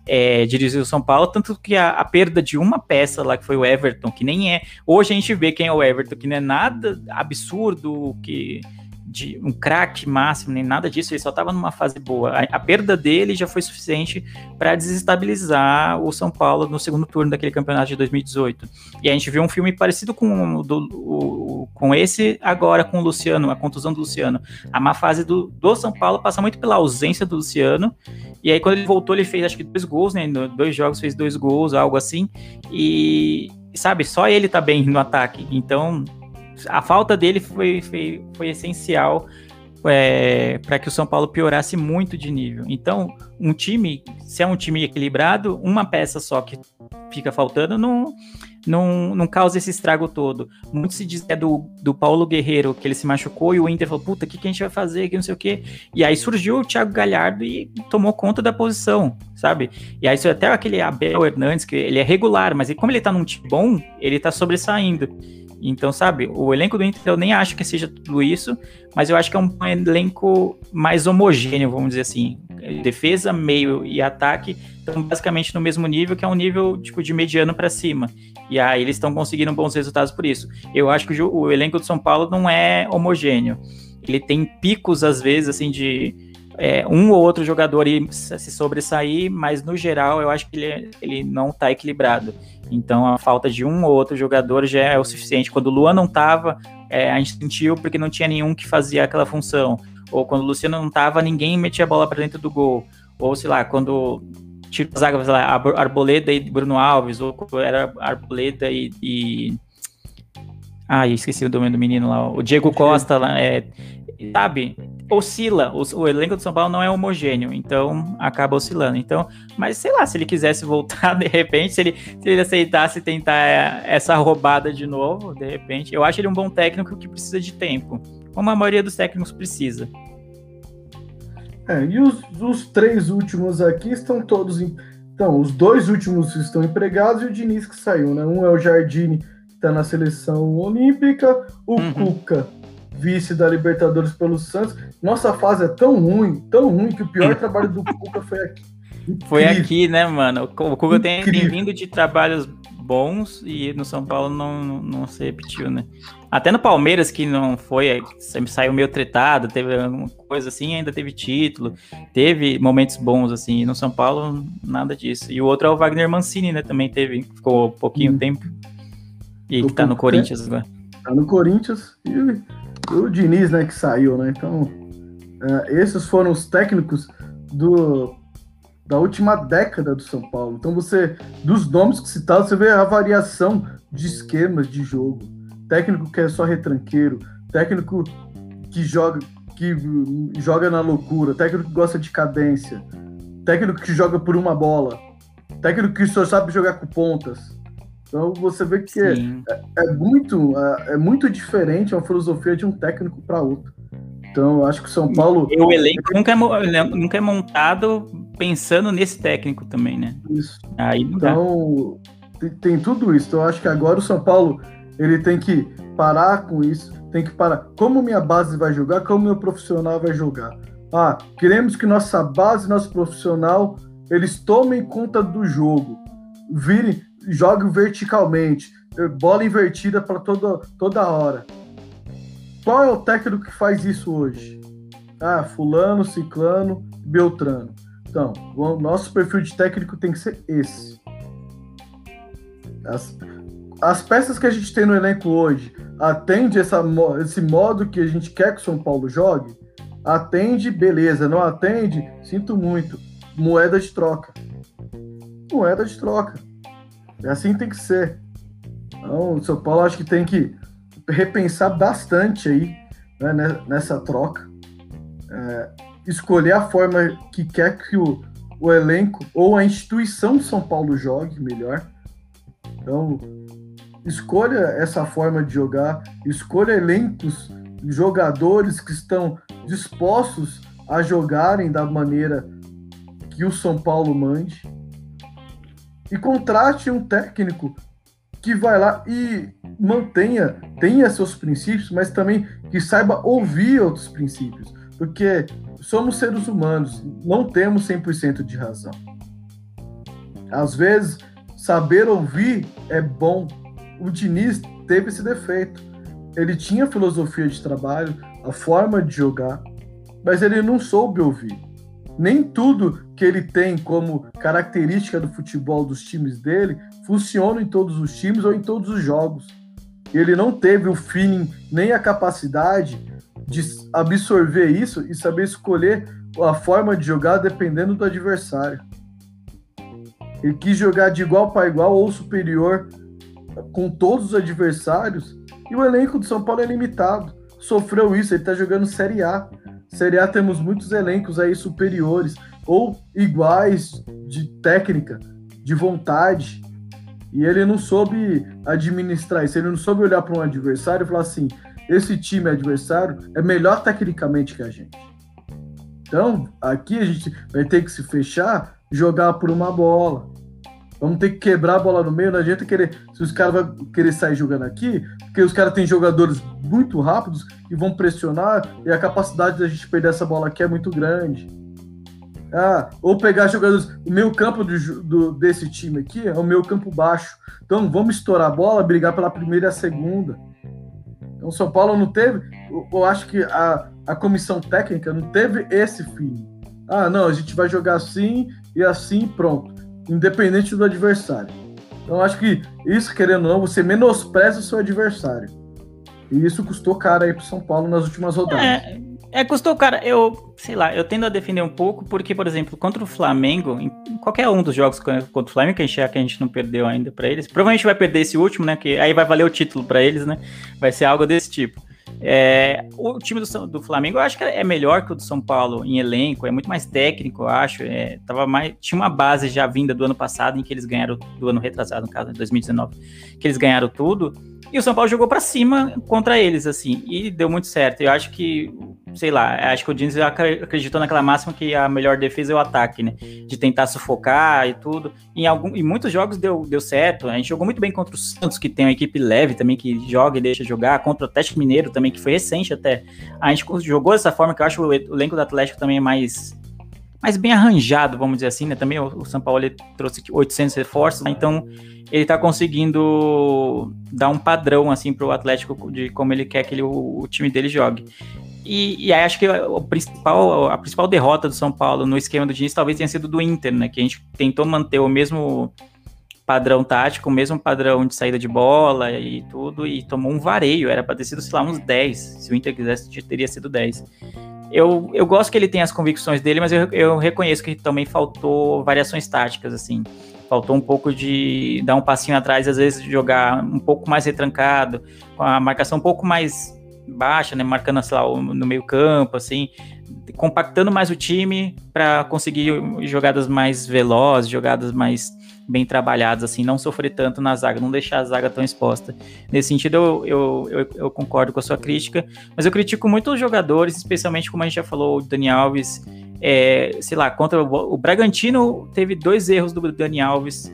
é, dirigiu o São Paulo, tanto que a, a, perda de uma peça lá, que foi o Everton, que nem é. Hoje a gente vê quem é o Everton, que não é nada absurdo, que de um craque máximo, nem nada disso, ele só estava numa fase boa. A, a, perda dele já foi suficiente para desestabilizar o São Paulo no segundo turno daquele campeonato de 2018. E a gente viu um filme parecido com, do, o, com esse agora com o Luciano, a contusão do Luciano. A má fase do, do São Paulo passa muito pela ausência do Luciano. E aí, quando ele voltou, ele fez acho que dois gols, né? Dois jogos fez dois gols, algo assim. E sabe, só ele tá bem no ataque. Então, a falta dele foi, foi, foi essencial é, para que o São Paulo piorasse muito de nível. Então, um time, se é um time equilibrado, uma peça só que fica faltando não, não, não causa esse estrago todo. Muito se diz é do, do Paulo Guerreiro, que ele se machucou e o Inter falou: puta, o que, que a gente vai fazer? Que não sei o quê. E aí surgiu o Thiago Galhardo e tomou conta da posição, sabe? E aí até aquele Abel Hernandes, que ele é regular, mas como ele tá num time bom, ele tá sobressaindo. Então, sabe, o elenco do Inter eu nem acho que seja tudo isso, mas eu acho que é um elenco mais homogêneo, vamos dizer assim. Defesa, meio e ataque estão basicamente no mesmo nível, que é um nível tipo de mediano para cima. E aí eles estão conseguindo bons resultados por isso. Eu acho que o, elenco do São Paulo não é homogêneo. Ele tem picos às vezes assim de é, um ou outro jogador se sobressair, mas no geral eu acho que ele, ele não está equilibrado. Então a falta de um ou outro jogador já é o suficiente. Quando o Luan não estava, é, a gente sentiu porque não tinha nenhum que fazia aquela função. Ou quando o Luciano não estava, ninguém metia a bola para dentro do gol. Ou sei lá, quando tira a zaga, sei lá, Arboleda e Bruno Alves, ou era Arboleda e, e... Ah, esqueci o nome do menino lá. O Diego Costa lá, é, sabe? Oscila. O, o, elenco do São Paulo não é homogêneo, então acaba oscilando. Então, mas sei lá, se ele quisesse voltar de repente, se ele, se ele aceitasse tentar essa roubada de novo, de repente, eu acho ele um bom técnico que precisa de tempo, como a maioria dos técnicos precisa. É, e os, os três últimos aqui estão todos. Em, então, os dois últimos estão empregados e o Diniz que saiu, né? Um é o Jardine, que está na seleção olímpica, o uhum. Cuca vice da Libertadores pelo Santos. Nossa fase é tão ruim, tão ruim, que o pior trabalho do Cuca foi aqui. Foi aqui, né, mano? O Cuca tem, tem, vindo de trabalhos bons e no São Paulo não, não, não, se repetiu, né? Até no Palmeiras, que não foi, sempre saiu meio tretado, teve alguma coisa assim, ainda teve título, teve momentos bons, assim, e no São Paulo, nada disso. E o outro é o Wagner Mancini, né? Também teve, ficou pouquinho hum. tempo. E que tá no Corinthians agora. Tá no Corinthians e o Diniz, né, que saiu, né? Então, é, esses foram os técnicos do da última década do São Paulo. Então você, dos nomes que citados, você vê a variação de esquemas de jogo. Técnico que é só retranqueiro, técnico que joga que joga na loucura, técnico que gosta de cadência, técnico que joga por uma bola, técnico que só sabe jogar com pontas. Então você vê que é, é, muito é, é, muito diferente uma filosofia de um técnico para outro. Então eu acho que o São Paulo. E o elenco nunca é, nunca é montado pensando nesse técnico também, né? Isso. Aí então tem, tem, tudo isso. Então eu acho que agora o São Paulo ele tem que parar com isso, tem que parar. Como minha base vai jogar, como meu profissional vai jogar. Ah, queremos que nossa base, nosso profissional, eles tomem conta do jogo, virem, joguem verticalmente, bola invertida para toda, toda hora. Qual é o técnico que faz isso hoje? Ah, fulano, ciclano, beltrano. Então, o nosso perfil de técnico tem que ser esse. As, as peças que a gente tem no elenco hoje atende essa, esse modo que a gente quer que o São Paulo jogue? Atende, beleza. Não atende, sinto muito. Moeda de troca. Moeda de troca. É assim tem que ser. Então, o São Paulo acho que tem que repensar bastante aí né, nessa troca. É, escolher a forma que quer que o, o elenco ou a instituição São Paulo jogue melhor. Então, escolha essa forma de jogar, escolha elencos, jogadores que estão dispostos a jogarem da maneira que o São Paulo mande. E contrate um técnico que vai lá e mantenha, tenha seus princípios, mas também que saiba ouvir outros princípios. Porque somos seres humanos, não temos 100% de razão. Às vezes, saber ouvir é bom. O Diniz teve esse defeito. Ele tinha filosofia de trabalho, a forma de jogar, mas ele não soube ouvir. Nem tudo que ele tem como característica do futebol dos times dele funciona em todos os times ou em todos os jogos. Ele não teve o feeling nem a capacidade de absorver isso e saber escolher a forma de jogar dependendo do adversário. Ele quis jogar de igual para igual ou superior com todos os adversários e o elenco do São Paulo é limitado. Sofreu isso, ele está jogando Série A. Série A temos muitos elencos aí superiores ou iguais de técnica, de vontade. E ele não soube administrar isso, ele não soube olhar para um adversário e falar assim: esse time adversário é melhor tecnicamente que a gente. Então, aqui a gente vai ter que se fechar, jogar por uma bola. Vamos ter que quebrar a bola no meio. Não adianta querer. Se os caras vão querer sair jogando aqui, porque os caras têm jogadores muito rápidos e vão pressionar, e a capacidade da gente perder essa bola aqui é muito grande. Ah, ou pegar jogadores. O meu campo do, do, desse time aqui é o meu campo baixo. Então vamos estourar a bola, brigar pela primeira e a segunda. Então, São Paulo não teve, eu, acho que a, a comissão técnica não teve esse fim. Ah, não, a gente vai jogar assim e assim, pronto, independente do adversário. Então, acho que isso, querendo ou não, você menospreza o seu adversário. E isso custou caro aí pro São Paulo nas últimas rodadas. É, é, custou, cara, eu, sei lá, eu tendo a defender um pouco, porque, por exemplo, contra o Flamengo, em qualquer um dos jogos contra o Flamengo, que a gente, que a gente não perdeu ainda para eles, provavelmente vai perder esse último, né, que aí vai valer o título para eles, né, vai ser algo desse tipo. É, o time do, do, Flamengo eu acho que é melhor que o do São Paulo em elenco, é muito mais técnico, eu acho. É, tava mais, tinha uma base já vinda do ano passado em que eles ganharam, do ano retrasado, no caso, 2019, que eles ganharam tudo. E o São Paulo jogou para cima contra eles, assim, e deu muito certo. Eu acho que, sei lá, acho que o Diniz acreditou naquela máxima que a melhor defesa é o ataque, né? De tentar sufocar e tudo. Em, algum, em muitos jogos deu, deu certo. A gente jogou muito bem contra o Santos, que tem uma equipe leve também, que joga e deixa jogar. Contra o Atlético Mineiro também, que foi recente até. A gente jogou dessa forma, que eu acho o elenco do Atlético também é mais mais bem arranjado, vamos dizer assim, né? Também o, o São Paulo trouxe 800 reforços, né? então ele tá conseguindo dar um padrão assim para o Atlético de como ele quer que ele, o, o time dele jogue. E, e, aí acho que o principal, a principal derrota do São Paulo no esquema do Diniz talvez tenha sido do Inter, né? Que a gente tentou manter o mesmo padrão tático, o mesmo padrão de saída de bola e tudo, e tomou um vareio. Era para ter sido, sei lá, uns 10. Se o Inter quisesse, teria sido 10. Eu, eu gosto que ele tenha as convicções dele, mas eu, eu reconheço que também faltou variações táticas, assim. Faltou um pouco de dar um passinho atrás, às vezes jogar um pouco mais retrancado, com a marcação um pouco mais baixa, né, marcando, sei lá, no meio campo, assim, compactando mais o time para conseguir jogadas mais velozes, jogadas mais bem trabalhadas, assim, não sofrer tanto na zaga, não deixar a zaga tão exposta. Nesse sentido, eu, eu, eu, eu concordo com a sua crítica, mas eu critico muito os jogadores, especialmente como a gente já falou, o Dani Alves, é, sei lá, contra o, o Bragantino teve dois erros do Dani Alves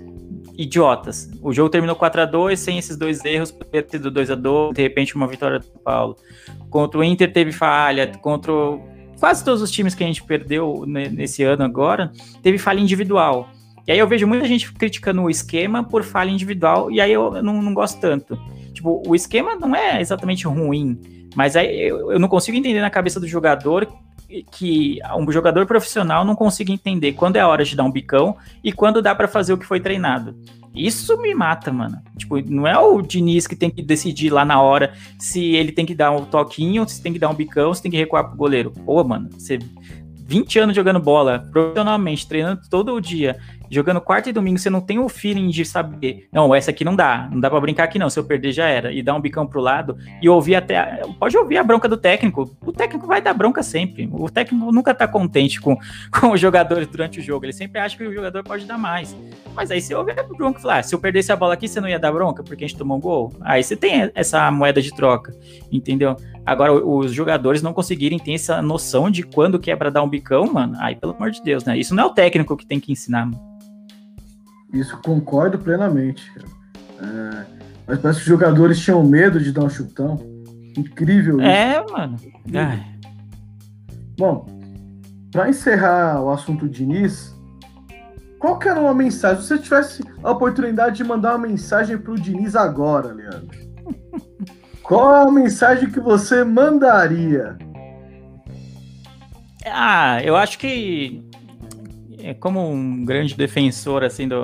idiotas. O jogo terminou 4 a 2 sem esses dois erros, poderia ter sido 2 a 2 de repente uma vitória do Paulo. Contra o Inter teve falha, contra o, quase todos os times que a gente perdeu nesse ano agora, teve falha individual. E aí eu vejo muita gente criticando o esquema por falha individual, e aí eu não, não gosto tanto. Tipo, o esquema não é exatamente ruim, mas aí eu, eu não consigo entender na cabeça do jogador que um jogador profissional não consiga entender quando é a hora de dar um bicão e quando dá para fazer o que foi treinado. Isso me mata, mano. Tipo, não é o Diniz que tem que decidir lá na hora se ele tem que dar um toquinho, se tem que dar um bicão, se tem que recuar pro goleiro. Pô, mano, você 20 anos jogando bola profissionalmente, treinando todo o dia, jogando quarta e domingo, você não tem o feeling de saber, não, essa aqui não dá, não dá para brincar aqui não, se eu perder já era, e dar um bicão pro lado, e ouvir até, pode ouvir a bronca do técnico, o técnico vai dar bronca sempre, o técnico nunca tá contente com, com os jogadores durante o jogo, ele sempre acha que o jogador pode dar mais, mas aí você ouve a bronca e fala, ah, se eu perdesse a bola aqui, você não ia dar bronca, porque a gente tomou um gol, aí você tem essa moeda de troca, entendeu? Agora, os jogadores não conseguirem ter essa noção de quando que é pra dar um bicão, mano, aí pelo amor de Deus, né, isso não é o técnico que tem que ensinar, mano. Isso concordo plenamente. É, mas parece que os jogadores tinham medo de dar um chutão. Incrível isso. É, mano. Ai. Bom, para encerrar o assunto Diniz, qual que era uma mensagem? Se você tivesse a oportunidade de mandar uma mensagem pro Diniz agora, Leandro, qual a mensagem que você mandaria? Ah, eu acho que é, como um grande defensor assim do,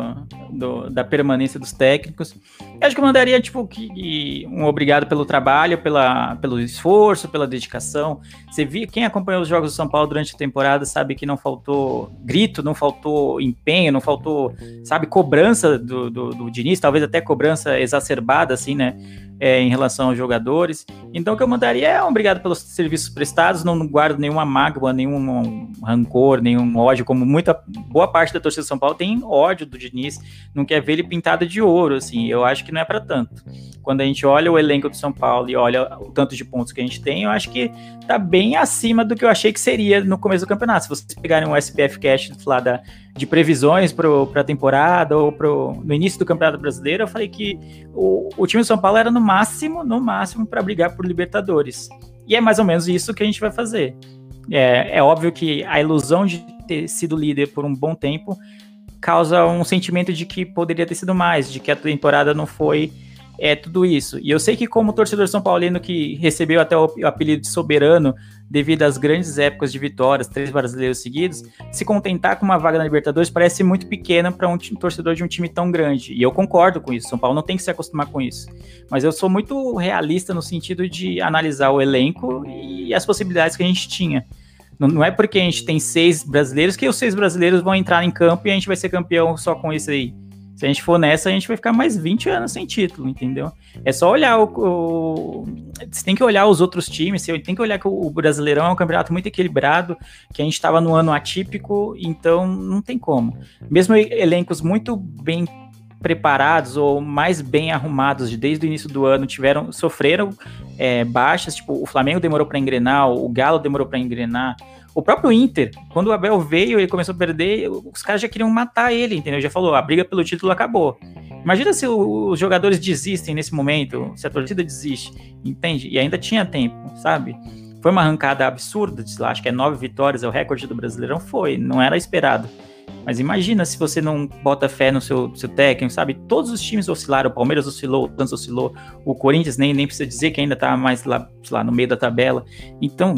do, da permanência dos técnicos, eu acho que eu mandaria tipo que, um obrigado pelo trabalho, pela, pelo esforço, pela dedicação. Você viu quem acompanhou os jogos do São Paulo durante a temporada sabe que não faltou grito, não faltou empenho, não faltou, sabe, cobrança do, do, do Diniz, talvez até cobrança exacerbada assim, né? é, em relação aos jogadores. Então, o que eu mandaria é um obrigado pelos serviços prestados, não guardo nenhuma mágoa, nenhum rancor, nenhum ódio, como muita boa parte da torcida de São Paulo tem ódio do Diniz, não quer ver ele pintado de ouro, assim, eu acho que não é para tanto. Quando a gente olha o elenco do São Paulo e olha o tanto de pontos que a gente tem, eu acho que tá bem acima do que eu achei que seria no começo do campeonato. Se vocês pegarem um SPF Cash lá da, de previsões para a temporada ou pro, no início do Campeonato Brasileiro, eu falei que o, o time do São Paulo era no máximo, no máximo, para brigar por Libertadores. E é mais ou menos isso que a gente vai fazer. É, é óbvio que a ilusão de ter sido líder por um bom tempo causa um sentimento de que poderia ter sido mais, de que a temporada não foi é tudo isso. E eu sei que como torcedor São Paulino que recebeu até o apelido de soberano devido às grandes épocas de vitórias, três brasileiros seguidos, se contentar com uma vaga na Libertadores parece muito pequena para um torcedor de um time tão grande. E eu concordo com isso. São Paulo não tem que se acostumar com isso. Mas eu sou muito realista no sentido de analisar o elenco e as possibilidades que a gente tinha. Não, é porque a gente tem seis brasileiros que os seis brasileiros vão entrar em campo e a gente vai ser campeão só com isso aí. Se a gente for nessa, a gente vai ficar mais 20 anos sem título, entendeu? É só olhar o. o você tem que olhar os outros times, você tem que olhar que o Brasileirão é um campeonato muito equilibrado, que a gente estava no ano atípico, então não tem como. Mesmo elencos muito bem preparados ou mais bem arrumados desde o início do ano tiveram sofreram é, baixas, tipo, o Flamengo demorou para engrenar, o Galo demorou para engrenar. O próprio Inter, quando o Abel veio e começou a perder, os caras já queriam matar ele, entendeu? Já falou, a briga pelo título acabou. Imagina se os jogadores desistem nesse momento, se a torcida desiste, entende? E ainda tinha tempo, sabe? Foi uma arrancada absurda, sei lá, acho que é nove vitórias, é o recorde do Brasileirão, foi, não era esperado. Mas imagina se você não bota fé no seu, seu técnico, sabe? Todos os times oscilaram, o Palmeiras oscilou, o Santos oscilou, o Corinthians nem, nem precisa dizer que ainda tá mais lá, lá no meio da tabela. Então,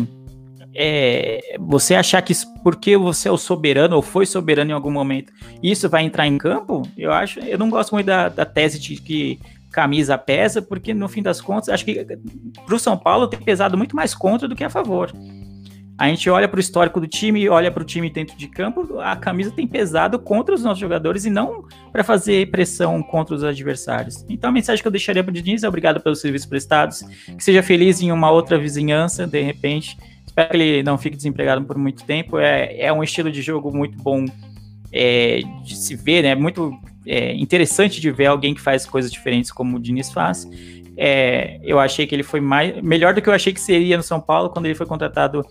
é, você achar que porque você é o soberano ou foi soberano em algum momento, isso vai entrar em campo, eu acho, eu não gosto muito da, da tese de que camisa pesa, porque no fim das contas, acho que para o São Paulo tem pesado muito mais contra do que a favor. A gente olha para o histórico do time, olha para o time dentro de campo, a camisa tem pesado contra os nossos jogadores e não para fazer pressão contra os adversários. Então a mensagem que eu deixaria para o Diniz é obrigado pelos serviços prestados, que seja feliz em uma outra vizinhança, de repente. Espero que ele não fique desempregado por muito tempo. É, é um estilo de jogo muito bom é, de se ver, né? Muito é, interessante de ver alguém que faz coisas diferentes como o Diniz faz. É, eu achei que ele foi mais melhor do que eu achei que seria no São Paulo quando ele foi contratado.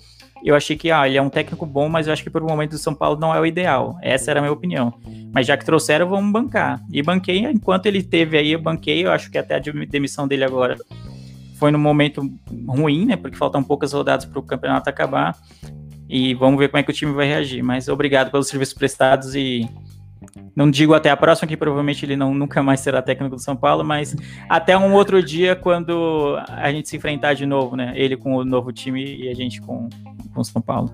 Eu achei que ah, ele é um técnico bom, mas eu acho que por um momento do São Paulo não é o ideal. Essa era a minha opinião. Mas já que trouxeram, vamos bancar. E banquei enquanto ele teve aí, eu banquei. Eu acho que até a demissão dele agora foi num momento ruim, né? Porque faltam poucas rodadas para o campeonato acabar. E vamos ver como é que o time vai reagir. Mas obrigado pelos serviços prestados e não digo até a próxima, que provavelmente ele não, nunca mais será técnico do São Paulo, mas até um outro dia quando a gente se enfrentar de novo, né? Ele com o novo time e a gente com o São Paulo.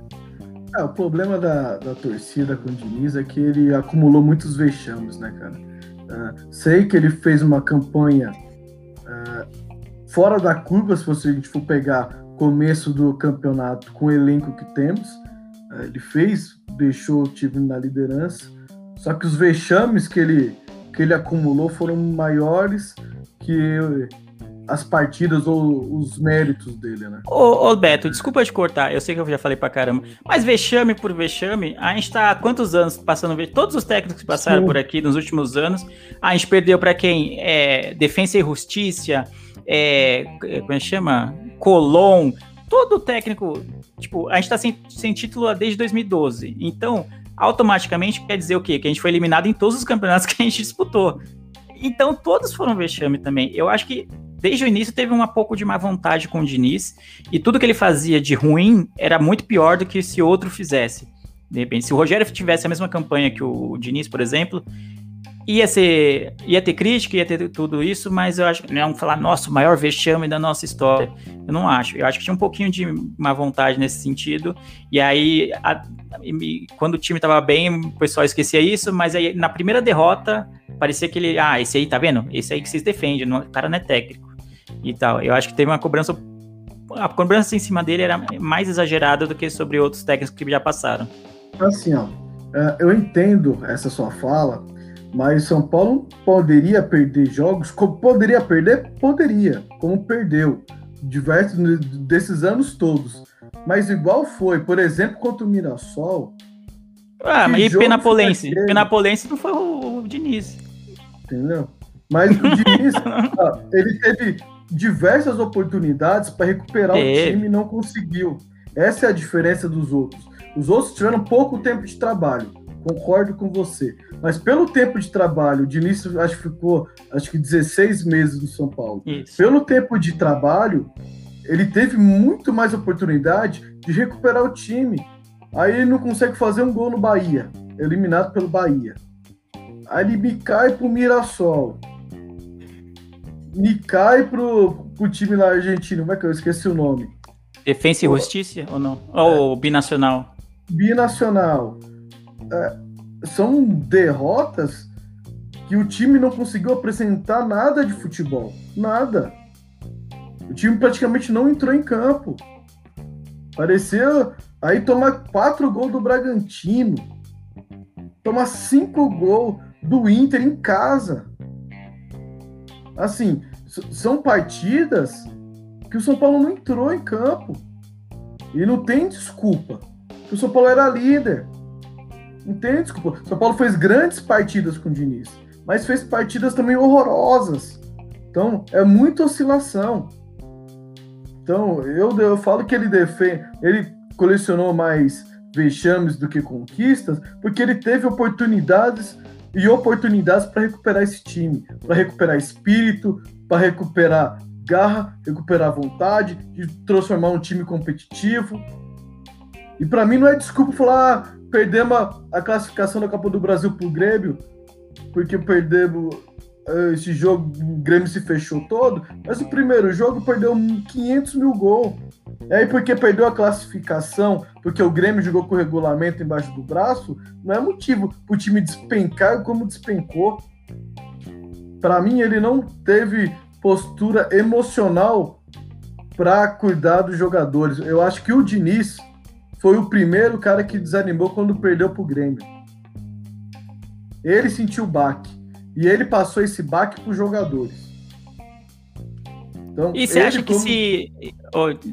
É, o problema da, da torcida com o Diniz é que ele acumulou muitos vexames, né, cara? Uh, sei que ele fez uma campanha uh, fora da curva, se você, a gente for pegar começo do campeonato com o elenco que temos. Uh, ele fez, deixou o time na liderança só que os vexames que ele, que ele acumulou foram maiores que as partidas ou os méritos dele, né? Ô, ô, Beto, desculpa te cortar, eu sei que eu já falei pra caramba, mas vexame por vexame, a gente tá há quantos anos passando vexame? Todos os técnicos que passaram Sim. por aqui nos últimos anos, a gente perdeu para quem? É, Defensa e Justiça, é, como é que chama? Colom, todo técnico, tipo, a gente tá sem, sem título desde 2012, então automaticamente quer dizer o quê? Que a gente foi eliminado em todos os campeonatos que a gente disputou. Então, todos foram vexame também. Eu acho que desde o início teve um pouco de má vontade com o Diniz, e tudo que ele fazia de ruim era muito pior do que se outro fizesse. De repente, se o Rogério tivesse a mesma campanha que o Diniz, por exemplo, ia ser ia ter crítica, ia ter tudo isso, mas eu acho que não falar, nossa, o maior vexame da nossa história. Eu não acho. Eu acho que tinha um pouquinho de má vontade nesse sentido. E aí, a, quando o time estava bem, o pessoal esquecia isso, mas aí na primeira derrota, parecia que ele, ah, esse aí, tá vendo? Esse aí que vocês defendem, o cara não é técnico. E tal. Eu acho que teve uma cobrança a cobrança em cima dele era mais exagerada do que sobre outros técnicos que já passaram. Assim, ó, é, eu entendo essa sua fala, mas São Paulo poderia perder jogos, poderia perder, poderia, como perdeu diversos desses anos todos. Mas igual foi, por exemplo, contra o Mirassol. Ah, mas e Penapolense? Penapolense não foi o, o Diniz. Entendeu? Mas o Diniz, ah, ele teve diversas oportunidades para recuperar o time e não conseguiu. Essa é a diferença dos outros. Os outros tiveram pouco tempo de trabalho concordo com você. Mas pelo tempo de trabalho, de início acho que ficou acho que 16 meses no São Paulo. Isso. Pelo tempo de trabalho, ele teve muito mais oportunidade de recuperar o time. Aí ele não consegue fazer um gol no Bahia, eliminado pelo Bahia. Aí ele me cai pro Mirassol. Me cai pro, pro time lá argentino, como é que eu esqueci o nome? Defensa e Justiça ou não? Ou Binacional? Binacional é, são derrotas que o time não conseguiu apresentar nada de futebol. Nada. O time praticamente não entrou em campo. Parecia aí tomar quatro gols do Bragantino. Tomar cinco gols do Inter em casa. Assim, são partidas que o São Paulo não entrou em campo. E não tem desculpa. O São Paulo era líder. Tem desculpa. São Paulo fez grandes partidas com o Diniz, mas fez partidas também horrorosas. Então, é muita oscilação. Então, eu, eu falo que ele defende, ele colecionou mais vexames do que conquistas, porque ele teve oportunidades e oportunidades para recuperar esse time, para recuperar espírito, para recuperar garra, recuperar vontade, de transformar um time competitivo. E para mim não é desculpa falar, ah, perdemos a, classificação da Copa do Brasil pro Grêmio, porque perdemos uh, esse jogo, o Grêmio se fechou todo, mas o primeiro jogo perdeu 500 mil gols. E aí, porque perdeu a classificação, porque o Grêmio jogou com o regulamento embaixo do braço, não é motivo para o time despencar como despencou. Para mim, ele não teve postura emocional para cuidar dos jogadores. Eu acho que o Diniz foi o primeiro cara que desanimou quando perdeu para o Grêmio. Ele sentiu o baque. E ele passou esse baque para os jogadores. Então, e você acha que como... se.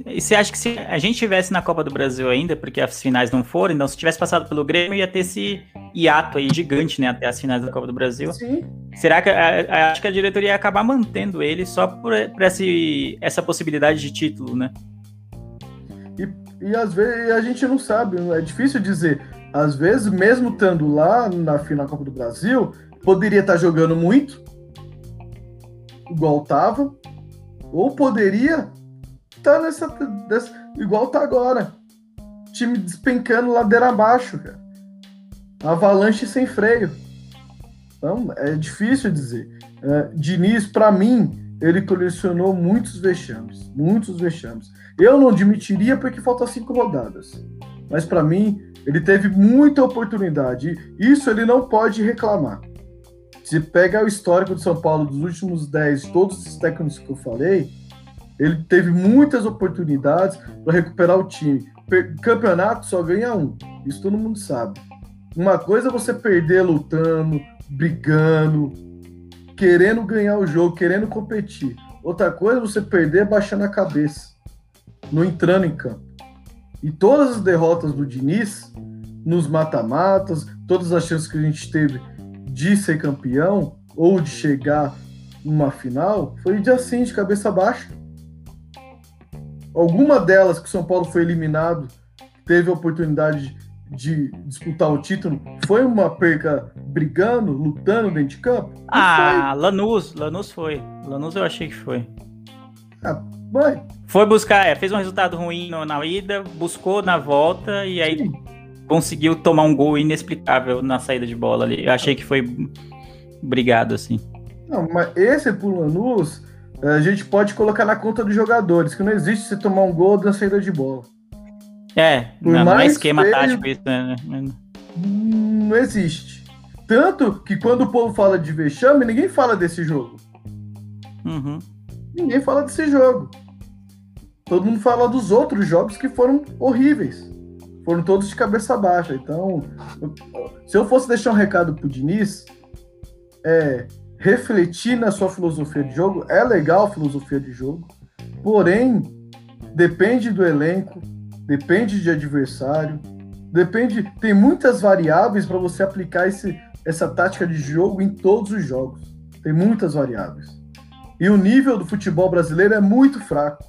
E você acha que se a gente tivesse na Copa do Brasil ainda, porque as finais não foram, então se tivesse passado pelo Grêmio, ia ter esse hiato aí gigante, né, até as finais da Copa do Brasil. Sim. Será que a, a, acho que a diretoria ia acabar mantendo ele só por, por esse, essa possibilidade de título, né? E, às vezes a gente não sabe, é difícil dizer. Às vezes, mesmo estando lá na final Copa do Brasil, poderia estar jogando muito, igual estava, ou poderia estar tá nessa, dessa, igual tá agora. Time despencando ladeira abaixo, cara. Avalanche sem freio. Então, é difícil dizer. É, Diniz, para mim, ele colecionou muitos vexames. Muitos vexames. Eu não admitiria porque faltam cinco rodadas. Mas para mim, ele teve muita oportunidade. Isso ele não pode reclamar. Se pega o histórico de São Paulo dos últimos 10, todos os técnicos que eu falei, ele teve muitas oportunidades para recuperar o time. Campeonato só ganha um, isso todo mundo sabe. Uma coisa é você perder lutando, brigando, querendo ganhar o jogo, querendo competir. Outra coisa é você perder baixando a cabeça, não entrando em campo. E todas as derrotas do Diniz, nos mata-matas, todas as chances que a gente teve de ser campeão ou de chegar numa final foi de assim, de cabeça baixa. Alguma delas que o São Paulo foi eliminado, teve a oportunidade de disputar o título, foi uma perca brigando, lutando dentro de campo? ah, foi. Lanús, Lanús foi. Lanús eu achei que foi. Ah. Foi buscar, é, fez um resultado ruim na ida, buscou na volta e aí Sim conseguiu tomar um gol inexplicável na saída de bola ali. Eu achei que foi brigado, assim. Não, mas esse pro Lanús, a gente pode colocar na conta dos jogadores, que não existe se tomar um gol na saída de bola. É, não, não é esquema feio, tático isso, né? Não existe. Tanto que quando o povo fala de vexame, ninguém fala desse jogo. Uhum. Ninguém fala desse jogo. Todo mundo fala dos outros jogos que foram horríveis foram todos de cabeça baixa. Então, se eu fosse deixar um recado pro Diniz, é refletir na sua filosofia de jogo. É legal a filosofia de jogo, porém, depende do elenco, depende de adversário, depende. Tem muitas variáveis para você aplicar esse, essa tática de jogo em todos os jogos. Tem muitas variáveis. E o nível do futebol brasileiro é muito fraco.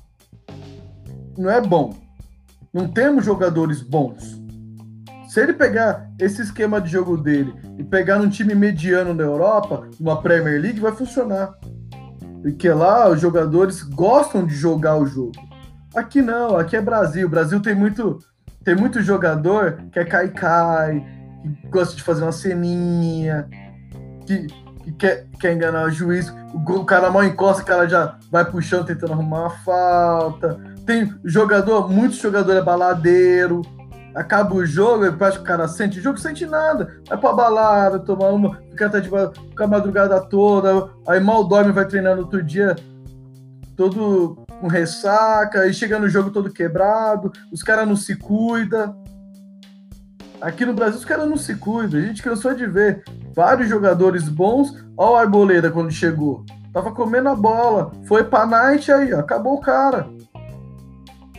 Não é bom não temos jogadores bons. Se ele pegar esse esquema de jogo dele e pegar num time mediano na Europa, uma Premier League, vai funcionar. Porque lá os jogadores gostam de jogar o jogo. Aqui não, aqui é Brasil. Brasil tem muito, tem muito jogador que é cai-cai, que gosta de fazer uma ceninha, que, que quer, quer enganar o juiz. O, o cara mal encosta, o cara já vai puxando, tentando arrumar uma falta tem jogador, muitos jogadores é baladeiro. Acaba o jogo, eu acho que o cara sente o jogo, sente nada. Vai pra balada, tomar uma, fica até tipo, fica a madrugada toda, aí mal dorme, vai treinar no outro dia, todo com ressaca, e chega no jogo todo quebrado, os caras não se cuidam. Aqui no Brasil os caras não se cuidam. A gente cansou de ver vários jogadores bons. Olha o Arboleda quando chegou. Tava comendo a bola. Foi pra night aí, ó, acabou o cara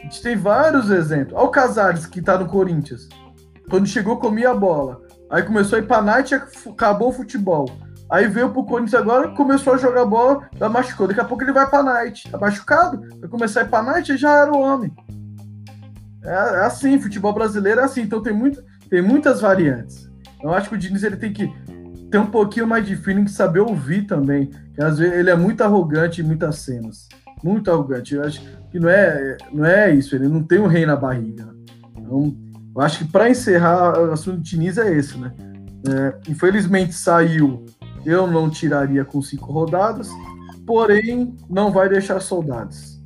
gente tem vários exemplos. Olha o Casares, que tá no Corinthians. Quando chegou, comia a bola. Aí começou a ir pra night acabou o futebol. Aí veio pro Corinthians agora, começou a jogar bola, já machucou. Daqui a pouco ele vai pra Night. Tá machucado? Vai começar a ir pra Night e já era o homem. É, é, assim, futebol brasileiro é assim. Então tem, muito, tem muitas variantes. Eu acho que o Diniz ele tem que ter um pouquinho mais de feeling, que saber ouvir também. Às vezes ele é muito arrogante em muitas cenas. Muito arrogante. Eu acho que não é, não é isso. Ele não tem um rei na barriga. Então, eu acho que para encerrar, o assunto do Diniz é esse, né? É, infelizmente saiu eu não tiraria com cinco rodadas, porém não vai deixar saudades.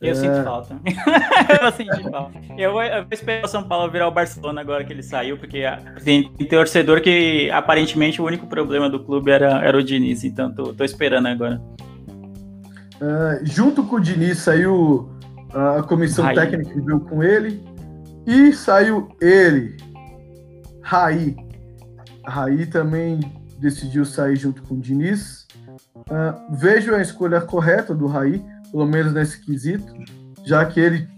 Eu é... sinto falta. eu sinto falta. Eu vou, eu vou esperar o São Paulo virar o Barcelona agora que ele saiu, porque tem, tem torcedor que aparentemente o único problema do clube era, era o Diniz, então tô, tô esperando agora. Uh, junto com o Diniz saiu a comissão Raí. técnica que veio com ele e saiu ele, Raí, a Raí também decidiu sair junto com o Diniz. Uh, vejo a escolha correta do Raí, pelo menos nesse quesito, já que ele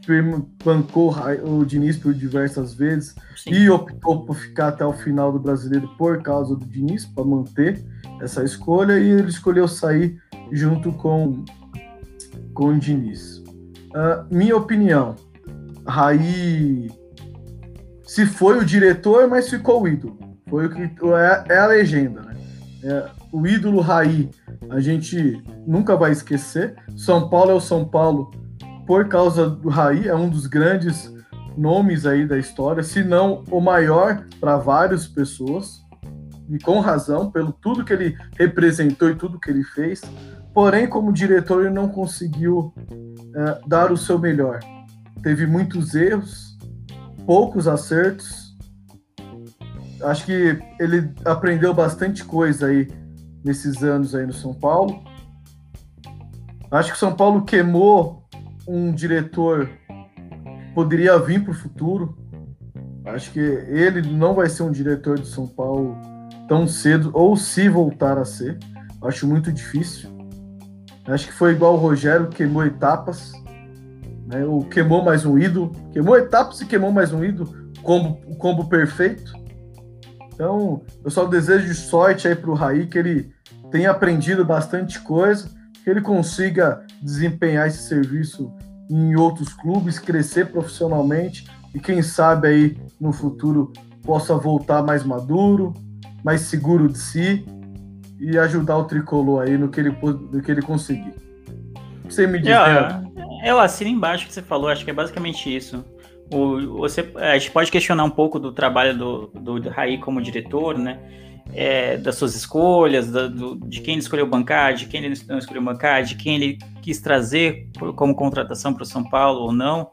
bancou o Diniz por diversas vezes Sim. e optou por ficar até o final do brasileiro por causa do Diniz, para manter essa escolha, e ele escolheu sair junto com, com o Diniz. Uh, minha opinião, Raí se foi o diretor, mas ficou o ídolo. Foi o que é, é a legenda, né? É, o ídolo Raí, a gente nunca vai esquecer. São Paulo é o São Paulo por causa do Raí, é um dos grandes nomes aí da história, se não o maior para várias pessoas, e com razão, pelo tudo que ele representou e tudo que ele fez. Porém, como diretor, ele não conseguiu é, dar o seu melhor. Teve muitos erros, poucos acertos, acho que ele aprendeu bastante coisa aí nesses anos aí no São Paulo. Acho que o São Paulo queimou um diretor que poderia vir para o futuro. Acho que ele não vai ser um diretor de São Paulo tão cedo, ou se voltar a ser. Acho muito difícil. Acho que foi igual o Rogério, queimou etapas. Né? Ou queimou mais um ídolo. Queimou etapas e queimou mais um ídolo. Combo, combo perfeito. Então, eu só desejo sorte aí para o Raí, que ele tenha aprendido bastante coisa, que ele consiga desempenhar esse serviço em outros clubes, crescer profissionalmente e quem sabe aí no futuro possa voltar mais maduro, mais seguro de si e ajudar o tricolor aí no que ele, no que ele conseguir. Você me diz, eu, né? eu assino embaixo que você falou, acho que é basicamente isso. O, você, a gente pode questionar um pouco do trabalho do, do, do Raí como diretor, né? É, das suas escolhas, da, do, de quem ele escolheu bancar, de quem ele não escolheu bancar, de quem ele quis trazer como contratação para o São Paulo ou não.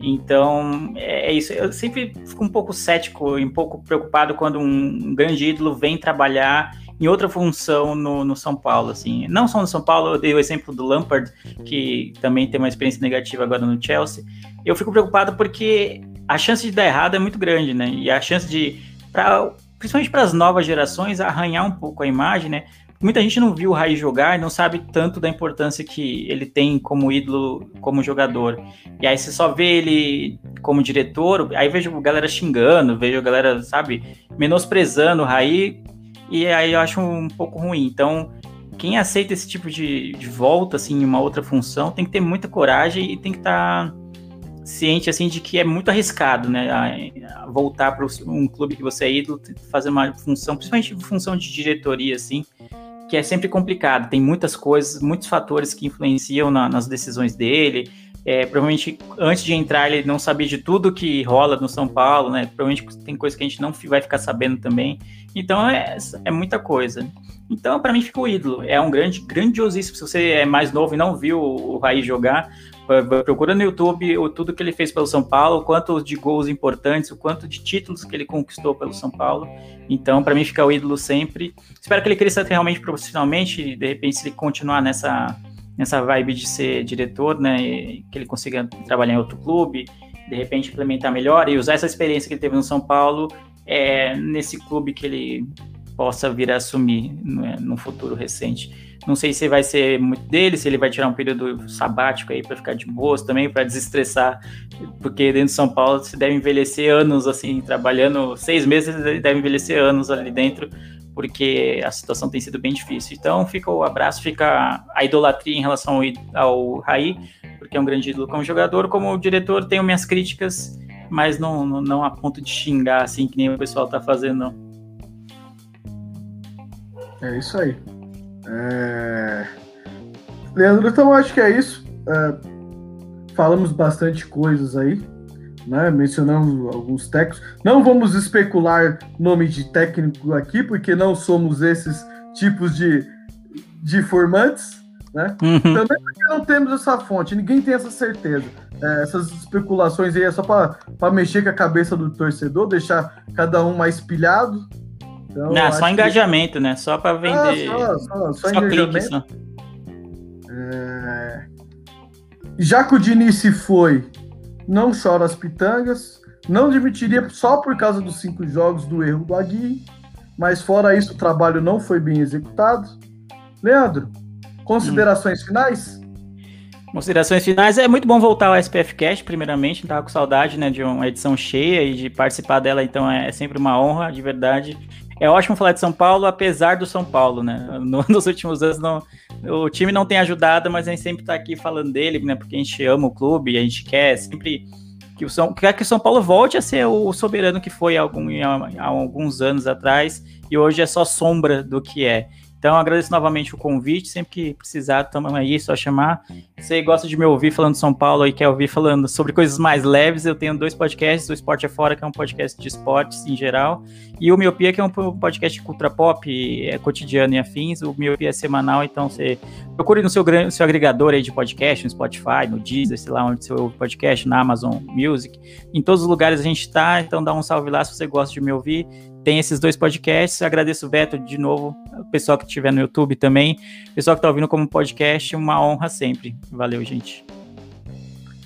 Então, é, é isso. Eu sempre fico um pouco cético e um pouco preocupado quando um grande ídolo vem trabalhar em outra função no, no São Paulo, assim. Não só no São Paulo, eu dei o exemplo do Lampard, que também tem uma experiência negativa agora no Chelsea. Eu fico preocupado porque a chance de dar errado é muito grande, né? E a chance de, pra, principalmente para as novas gerações, arranhar um pouco a imagem, né? Muita gente não viu o Raí jogar e não sabe tanto da importância que ele tem como ídolo, como jogador. E aí você só vê ele como diretor, aí vejo galera xingando, vejo galera, sabe, menosprezando o Raí e aí eu acho um pouco ruim. Então, quem aceita esse tipo de, de volta, assim, em uma outra função, tem que ter muita coragem e tem que estar tá ciente, assim, de que é muito arriscado, né? A, a voltar para um clube que você é ídolo, fazer uma função, principalmente função de diretoria, assim, que é sempre complicado. Tem muitas coisas, muitos fatores que influenciam na, nas decisões dele. É, provavelmente antes de entrar ele não sabia de tudo que rola no São Paulo, né? Provavelmente tem coisa que a gente não vai ficar sabendo também. Então é, é muita coisa. Então, para mim, fica o ídolo. É um grande, grandiosíssimo. Se você é mais novo e não viu o Raí jogar, procura no YouTube o tudo que ele fez pelo São Paulo, o quanto de gols importantes, o quanto de títulos que ele conquistou pelo São Paulo. Então, para mim, fica o ídolo sempre. Espero que ele cresça realmente profissionalmente, de repente, se ele continuar nessa, nessa vibe de ser diretor, né, que ele consiga trabalhar em outro clube, de repente implementar melhor e usar essa experiência que ele teve no São Paulo é, nesse clube que ele possa vir a assumir né, no futuro recente. Não sei se vai ser muito dele, se ele vai tirar um período sabático aí para ficar de boas também, para desestressar, porque dentro de São Paulo se deve envelhecer anos assim, trabalhando seis meses, deve envelhecer anos ali dentro, porque a situação tem sido bem difícil. Então fica o abraço, fica a idolatria em relação ao, ao Raí, porque é um grande ídolo como jogador, como diretor tenho minhas críticas, mas não, não, não a ponto de xingar assim que nem o pessoal tá fazendo. Não. É isso aí. É... Leandro, então acho que é isso. É... Falamos bastante coisas aí, né? Mencionamos alguns técnicos. Não vamos especular nome de técnico aqui, porque não somos esses tipos de, de formantes, né? Uhum. Também porque não temos essa fonte, ninguém tem essa certeza. É, essas especulações aí é só para mexer com a cabeça do torcedor, deixar cada um mais pilhado, então, não, só engajamento, que... né? Só para ah, vender. Ah, só, só, só, só clique, só. É... Já que o Diniz se foi, não chora as pitangas. Não demitiria só por causa dos cinco jogos do erro do Agui. Mas fora isso, o trabalho não foi bem executado. Leandro, considerações hum. finais? Considerações finais, é muito bom voltar ao SPF Cast, primeiramente, tava com saudade, né, de uma edição cheia e de participar dela, então é sempre uma honra, de verdade. É ótimo falar de São Paulo, apesar do São Paulo, né? No, nos últimos anos não, o time não tem ajudado, mas a gente sempre está aqui falando dele, né? Porque a gente ama o clube, a gente quer sempre que o São, quer que o São Paulo volte a ser o soberano que foi algum, há alguns anos atrás e hoje é só sombra do que é. Então, agradeço novamente o convite. Sempre que precisar, estamos aí, só chamar. Você gosta de me ouvir falando de São Paulo e quer ouvir falando sobre coisas mais leves, eu tenho dois podcasts: o Esporte é Fora, que é um podcast de esportes em geral, e o Miopia, que é um podcast de cultura pop, é cotidiano e afins. O Miopia é semanal, então você procure no seu, seu agregador aí de podcast, no Spotify, no Deezer, sei lá onde ouve podcast, na Amazon Music. Em todos os lugares a gente está, então dá um salve lá se você gosta de me ouvir tem esses dois podcasts. Agradeço o Beto de novo, o pessoal que estiver no YouTube também, o pessoal que está ouvindo como podcast, uma honra sempre. Valeu, gente.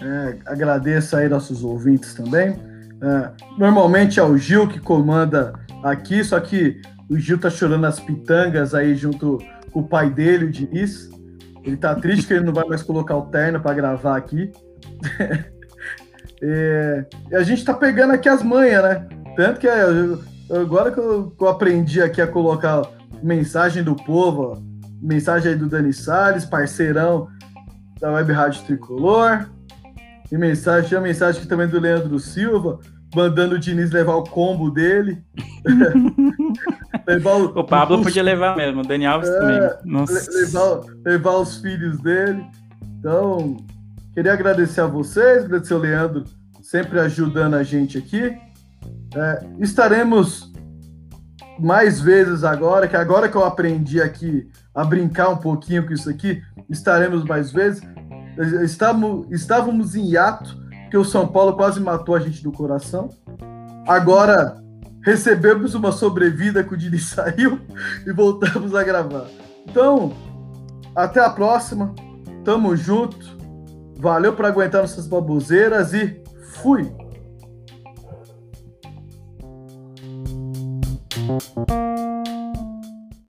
É, agradeço aí nossos ouvintes também. É, normalmente é o Gil que comanda aqui, só que o Gil tá chorando as pitangas aí junto com o pai dele, o Diniz. Ele tá triste que ele não vai mais colocar o terno para gravar aqui. é, e a gente tá pegando aqui as manhas, né? Tanto que Agora que eu, que eu aprendi aqui a colocar mensagem do povo, ó, mensagem aí do Dani Salles, parceirão da Web Rádio Tricolor. E mensagem, tinha mensagem aqui também do Leandro Silva, mandando o Diniz levar o combo dele. levar o, o Pablo podia levar mesmo, o Dani Alves é, também. Levar, levar os filhos dele. Então, queria agradecer a vocês, agradecer ao Leandro, sempre ajudando a gente aqui. É, estaremos mais vezes agora, que agora que eu aprendi aqui a brincar um pouquinho com isso aqui, estaremos mais vezes. Estávamos, estávamos em hiato, porque o São Paulo quase matou a gente do coração. Agora recebemos uma sobrevida que o Dini saiu e voltamos a gravar. Então, até a próxima. Tamo junto. Valeu por aguentar nossas baboseiras e fui! Thank you.